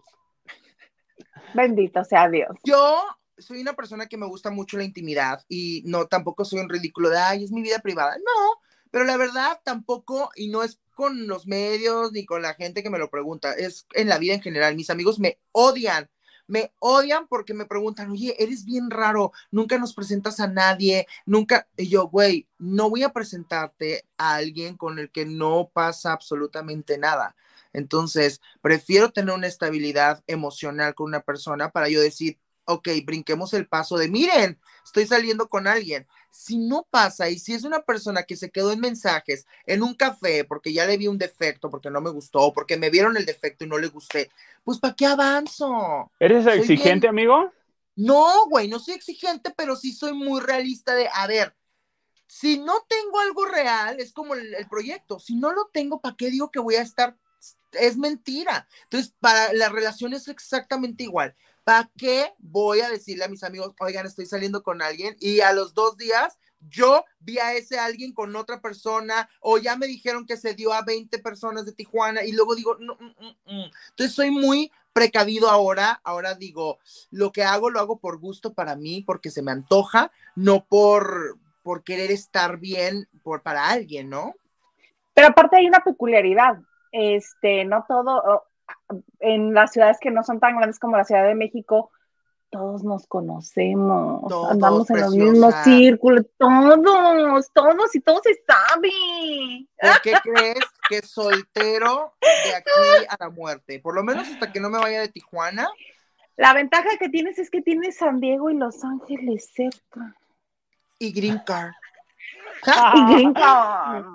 Bendito sea Dios. Yo soy una persona que me gusta mucho la intimidad y no, tampoco soy un ridículo de, ay, es mi vida privada. No, pero la verdad tampoco, y no es con los medios ni con la gente que me lo pregunta, es en la vida en general. Mis amigos me odian, me odian porque me preguntan, oye, eres bien raro, nunca nos presentas a nadie, nunca, y yo, güey, no voy a presentarte a alguien con el que no pasa absolutamente nada. Entonces, prefiero tener una estabilidad emocional con una persona para yo decir, ok, brinquemos el paso de, miren, estoy saliendo con alguien. Si no pasa y si es una persona que se quedó en mensajes, en un café, porque ya le vi un defecto, porque no me gustó, porque me vieron el defecto y no le gusté, pues ¿para qué avanzo? ¿Eres exigente, amigo? No, güey, no soy exigente, pero sí soy muy realista de, a ver, si no tengo algo real, es como el, el proyecto, si no lo tengo, ¿para qué digo que voy a estar? Es mentira. Entonces, para la relación es exactamente igual. ¿Para qué voy a decirle a mis amigos, oigan, estoy saliendo con alguien y a los dos días yo vi a ese alguien con otra persona o ya me dijeron que se dio a 20 personas de Tijuana y luego digo, no, mm, mm, mm". entonces soy muy precavido ahora, ahora digo, lo que hago lo hago por gusto para mí, porque se me antoja, no por por querer estar bien por, para alguien, ¿no? Pero aparte hay una peculiaridad, este, no todo, en las ciudades que no son tan grandes como la Ciudad de México, todos nos conocemos, andamos en los mismos círculos, todos, todos y todos se sabe. ¿Por qué crees que soltero de aquí a la muerte? Por lo menos hasta que no me vaya de Tijuana. La ventaja que tienes es que tienes San Diego y Los Ángeles cerca. Y Green Card. y Green Card.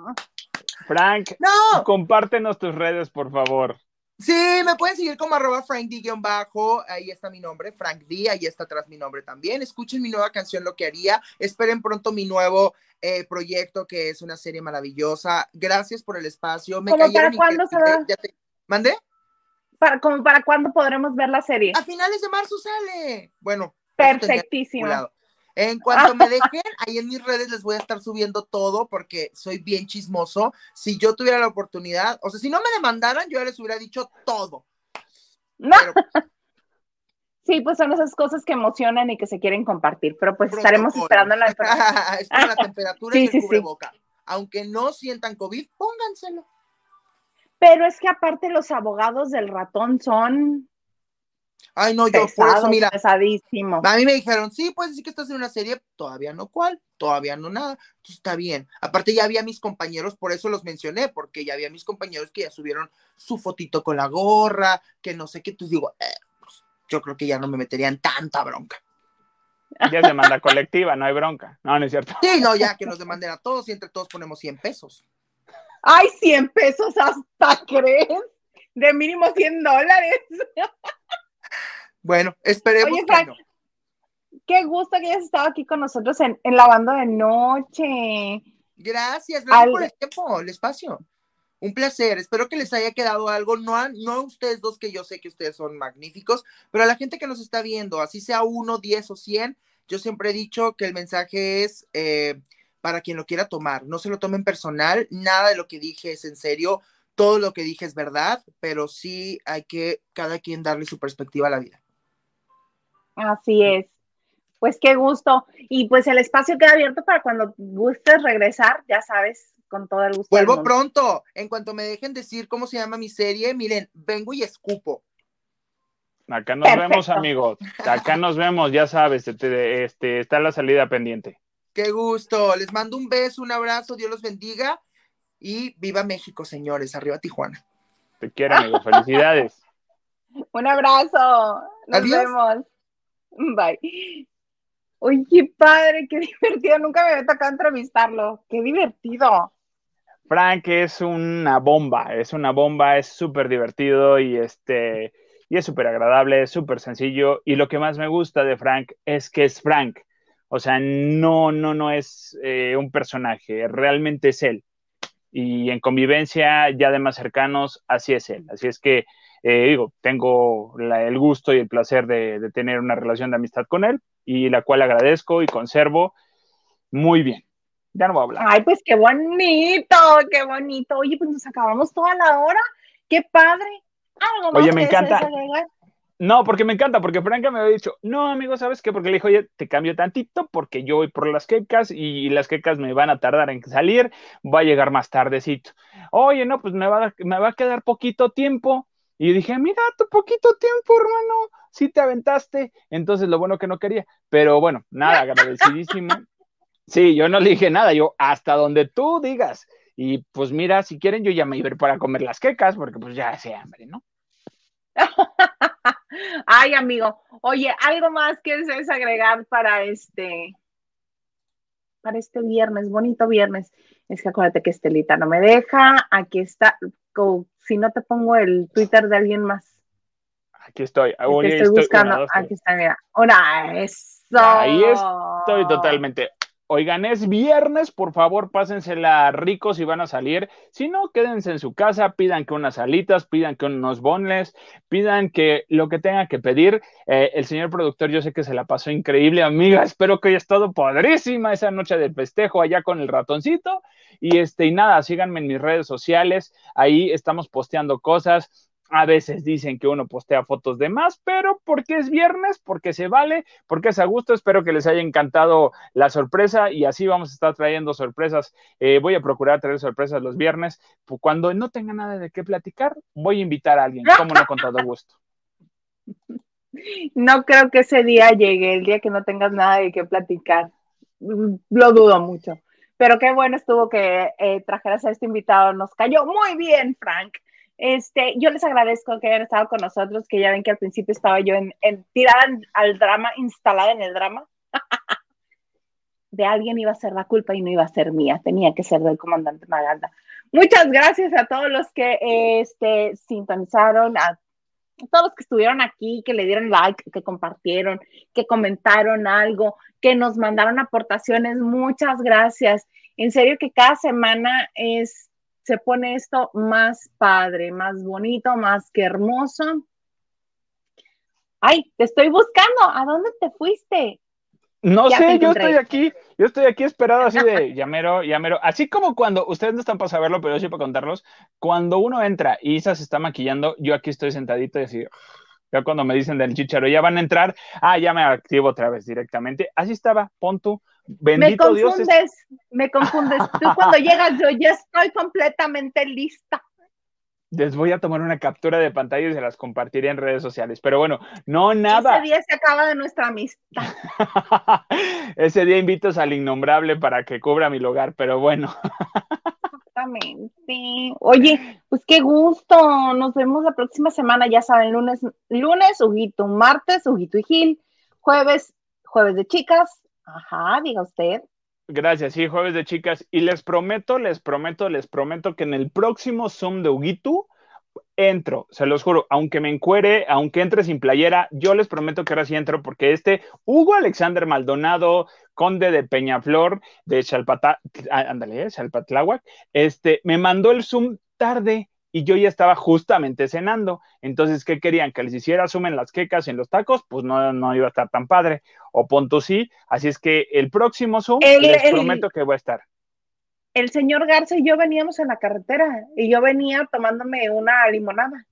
Frank, no. compártenos tus redes, por favor. Sí, me pueden seguir como arroba Frank bajo ahí está mi nombre, Frank D, ahí está atrás mi nombre también. Escuchen mi nueva canción, Lo que haría. Esperen pronto mi nuevo eh, proyecto, que es una serie maravillosa. Gracias por el espacio. Me para cuándo se va? ¿Mandé? Para, como para cuándo podremos ver la serie? A finales de marzo sale. Bueno. Perfectísimo. En cuanto me dejen, ahí en mis redes les voy a estar subiendo todo porque soy bien chismoso. Si yo tuviera la oportunidad, o sea, si no me demandaran, yo les hubiera dicho todo. No. Sí, pues son esas cosas que emocionan y que se quieren compartir, pero pues estaremos esperando la es la temperatura y el cubreboca. Aunque no sientan COVID, pónganselo. Pero es que aparte los abogados del ratón son Ay, no, yo por eso, mira. Pesadísimo. A mí me dijeron, sí, pues sí que estás en una serie, todavía no cuál, todavía no nada. Entonces está bien. Aparte, ya había mis compañeros, por eso los mencioné, porque ya había mis compañeros que ya subieron su fotito con la gorra, que no sé qué. Entonces digo, eh, pues, yo creo que ya no me meterían tanta bronca. Ya es demanda colectiva, no hay bronca. No, no es cierto. Sí, no, ya que nos demanden a todos y entre todos ponemos 100 pesos. Ay, 100 pesos hasta crees. De mínimo 100 dólares. Bueno, esperemos que Qué gusto que hayas estado aquí con nosotros en, en Lavando de Noche. Gracias, gracias por el tiempo, el espacio. Un placer, espero que les haya quedado algo, no a, no ustedes dos, que yo sé que ustedes son magníficos, pero a la gente que nos está viendo, así sea uno, diez o cien, yo siempre he dicho que el mensaje es eh, para quien lo quiera tomar, no se lo tomen personal, nada de lo que dije es en serio, todo lo que dije es verdad, pero sí hay que cada quien darle su perspectiva a la vida. Así es. Pues qué gusto. Y pues el espacio queda abierto para cuando gustes regresar, ya sabes, con todo el gusto. Vuelvo pronto. En cuanto me dejen decir cómo se llama mi serie, miren, vengo y escupo. Acá nos vemos, amigos. Acá nos vemos, ya sabes, este, este, está la salida pendiente. Qué gusto. Les mando un beso, un abrazo, Dios los bendiga y viva México, señores. Arriba Tijuana. Te quiero, amigo. Felicidades. un abrazo. Nos vemos. Bye. Oye, padre, qué divertido. Nunca me había tocado entrevistarlo. Qué divertido. Frank es una bomba, es una bomba, es súper divertido y este y es súper agradable, es súper sencillo. Y lo que más me gusta de Frank es que es Frank. O sea, no, no, no es eh, un personaje, realmente es él. Y en convivencia ya de más cercanos, así es él. Así es que eh, digo, tengo el gusto y el placer de, tener una relación de amistad con él y la cual agradezco y conservo muy bien. Ya no voy a hablar. Ay, pues qué bonito, qué bonito. Oye, pues nos acabamos toda la hora. Qué padre. Oye, me encanta. No, porque me encanta, porque Franca me había dicho, no, amigo, ¿sabes qué? Porque le dijo, oye, te cambio tantito porque yo voy por las quecas y las quecas me van a tardar en salir, va a llegar más tardecito. Oye, no, pues me va, me va a quedar poquito tiempo. Y dije, mira, tu poquito tiempo, hermano, sí te aventaste. Entonces, lo bueno que no quería. Pero bueno, nada, agradecidísimo. Sí, yo no le dije nada, yo hasta donde tú digas. Y pues mira, si quieren, yo ya me iba para comer las quecas, porque pues ya hace hambre, ¿no? Ay, amigo. Oye, algo más que es agregar para este, para este viernes, bonito viernes. Es que acuérdate que Estelita no me deja. Aquí está si no te pongo el Twitter de alguien más. Aquí estoy. estoy, buscando. Aquí está, mira. Ahora, eso. Ahí estoy totalmente. Oigan, es viernes, por favor, pásensela ricos y van a salir. Si no, quédense en su casa, pidan que unas alitas, pidan que unos bonles, pidan que lo que tengan que pedir. Eh, el señor productor, yo sé que se la pasó increíble, amiga. Espero que haya estado padrísima esa noche del festejo allá con el ratoncito. Y este, y nada, síganme en mis redes sociales. Ahí estamos posteando cosas A veces dicen que uno postea fotos de más, pero porque es viernes, porque se vale, porque es a gusto. Espero que les haya encantado la sorpresa y así vamos a estar trayendo sorpresas. Eh, voy a procurar traer sorpresas los viernes. Cuando no tenga nada de qué platicar, voy a invitar a alguien, como no con todo gusto. No creo que ese día llegue, el día que no tengas nada de qué platicar. Lo dudo mucho. Pero qué bueno estuvo que eh, trajeras a este invitado. Nos cayó muy bien, Frank. Este, yo les agradezco que hayan estado con nosotros, que ya ven que al principio estaba yo en, tirada al drama, instalada en el drama. de alguien iba a ser la culpa y no iba a ser mía, tenía que ser del comandante Maganda. Muchas gracias a todos los que este, sintonizaron, a todos los que estuvieron aquí, que le dieron like, que compartieron, que comentaron algo, que nos mandaron aportaciones. Muchas gracias. En serio que cada semana es se pone esto más padre, más bonito, más que hermoso. Ay, te estoy buscando. ¿A dónde te fuiste? No sé, yo estoy aquí, yo estoy aquí esperado así de llamero, llamero. Así como cuando, ustedes no están para saberlo, pero yo sí para contarlos, cuando uno entra y Isa se está maquillando, yo aquí estoy sentadito y así, ya cuando me dicen del chicharo, ya van a entrar, ah, ya me activo otra vez directamente. Así estaba, pon tú, Bendito me confundes, me confundes. Tú cuando llegas, yo ya estoy completamente lista. Les voy a tomar una captura de pantalla y se las compartiré en redes sociales. Pero bueno, no nada. Ese día se acaba de nuestra amistad. Ese día invito al innombrable para que cubra mi lugar, pero bueno. Exactamente. Oye, pues qué gusto. Nos vemos la próxima semana, ya saben, lunes, lunes, Huguito, martes, Huguito y Gil, jueves, jueves de chicas, Ajá, diga usted. Gracias, sí, jueves de chicas. Y les prometo, les prometo, les prometo que en el próximo Zoom de Huguito entro, se los juro, aunque me encuere, aunque entre sin playera, yo les prometo que ahora sí entro porque este Hugo Alexander Maldonado, conde de Peñaflor, de Chalpata, ándale, Chalpatláhuac, este, me mandó el Zoom tarde y yo ya estaba justamente cenando. Entonces, ¿qué querían? Que les hiciera zoom en las quecas, en los tacos, pues no, no iba a estar tan padre. O punto sí. Así es que el próximo zoom les prometo que voy a estar. El señor Garza y yo veníamos en la carretera y yo venía tomándome una limonada.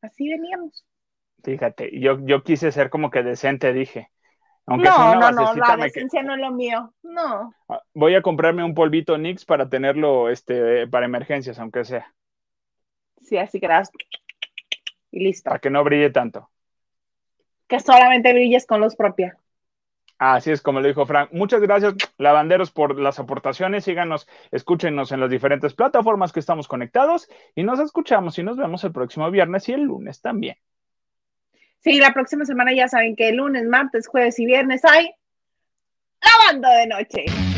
Así veníamos. Fíjate, yo, yo quise ser como que decente, dije. Aunque no, no, no, la decencia no es lo mío. No. Ah, voy a comprarme un polvito Nix para tenerlo este, para emergencias, aunque sea. Sí, así que y listo. Para que no brille tanto. Que solamente brilles con luz propia. Así es como lo dijo Frank. Muchas gracias, lavanderos, por las aportaciones. Síganos, escúchenos en las diferentes plataformas que estamos conectados y nos escuchamos y nos vemos el próximo viernes y el lunes también. Sí, la próxima semana ya saben que el lunes, martes, jueves y viernes hay lavando de noche.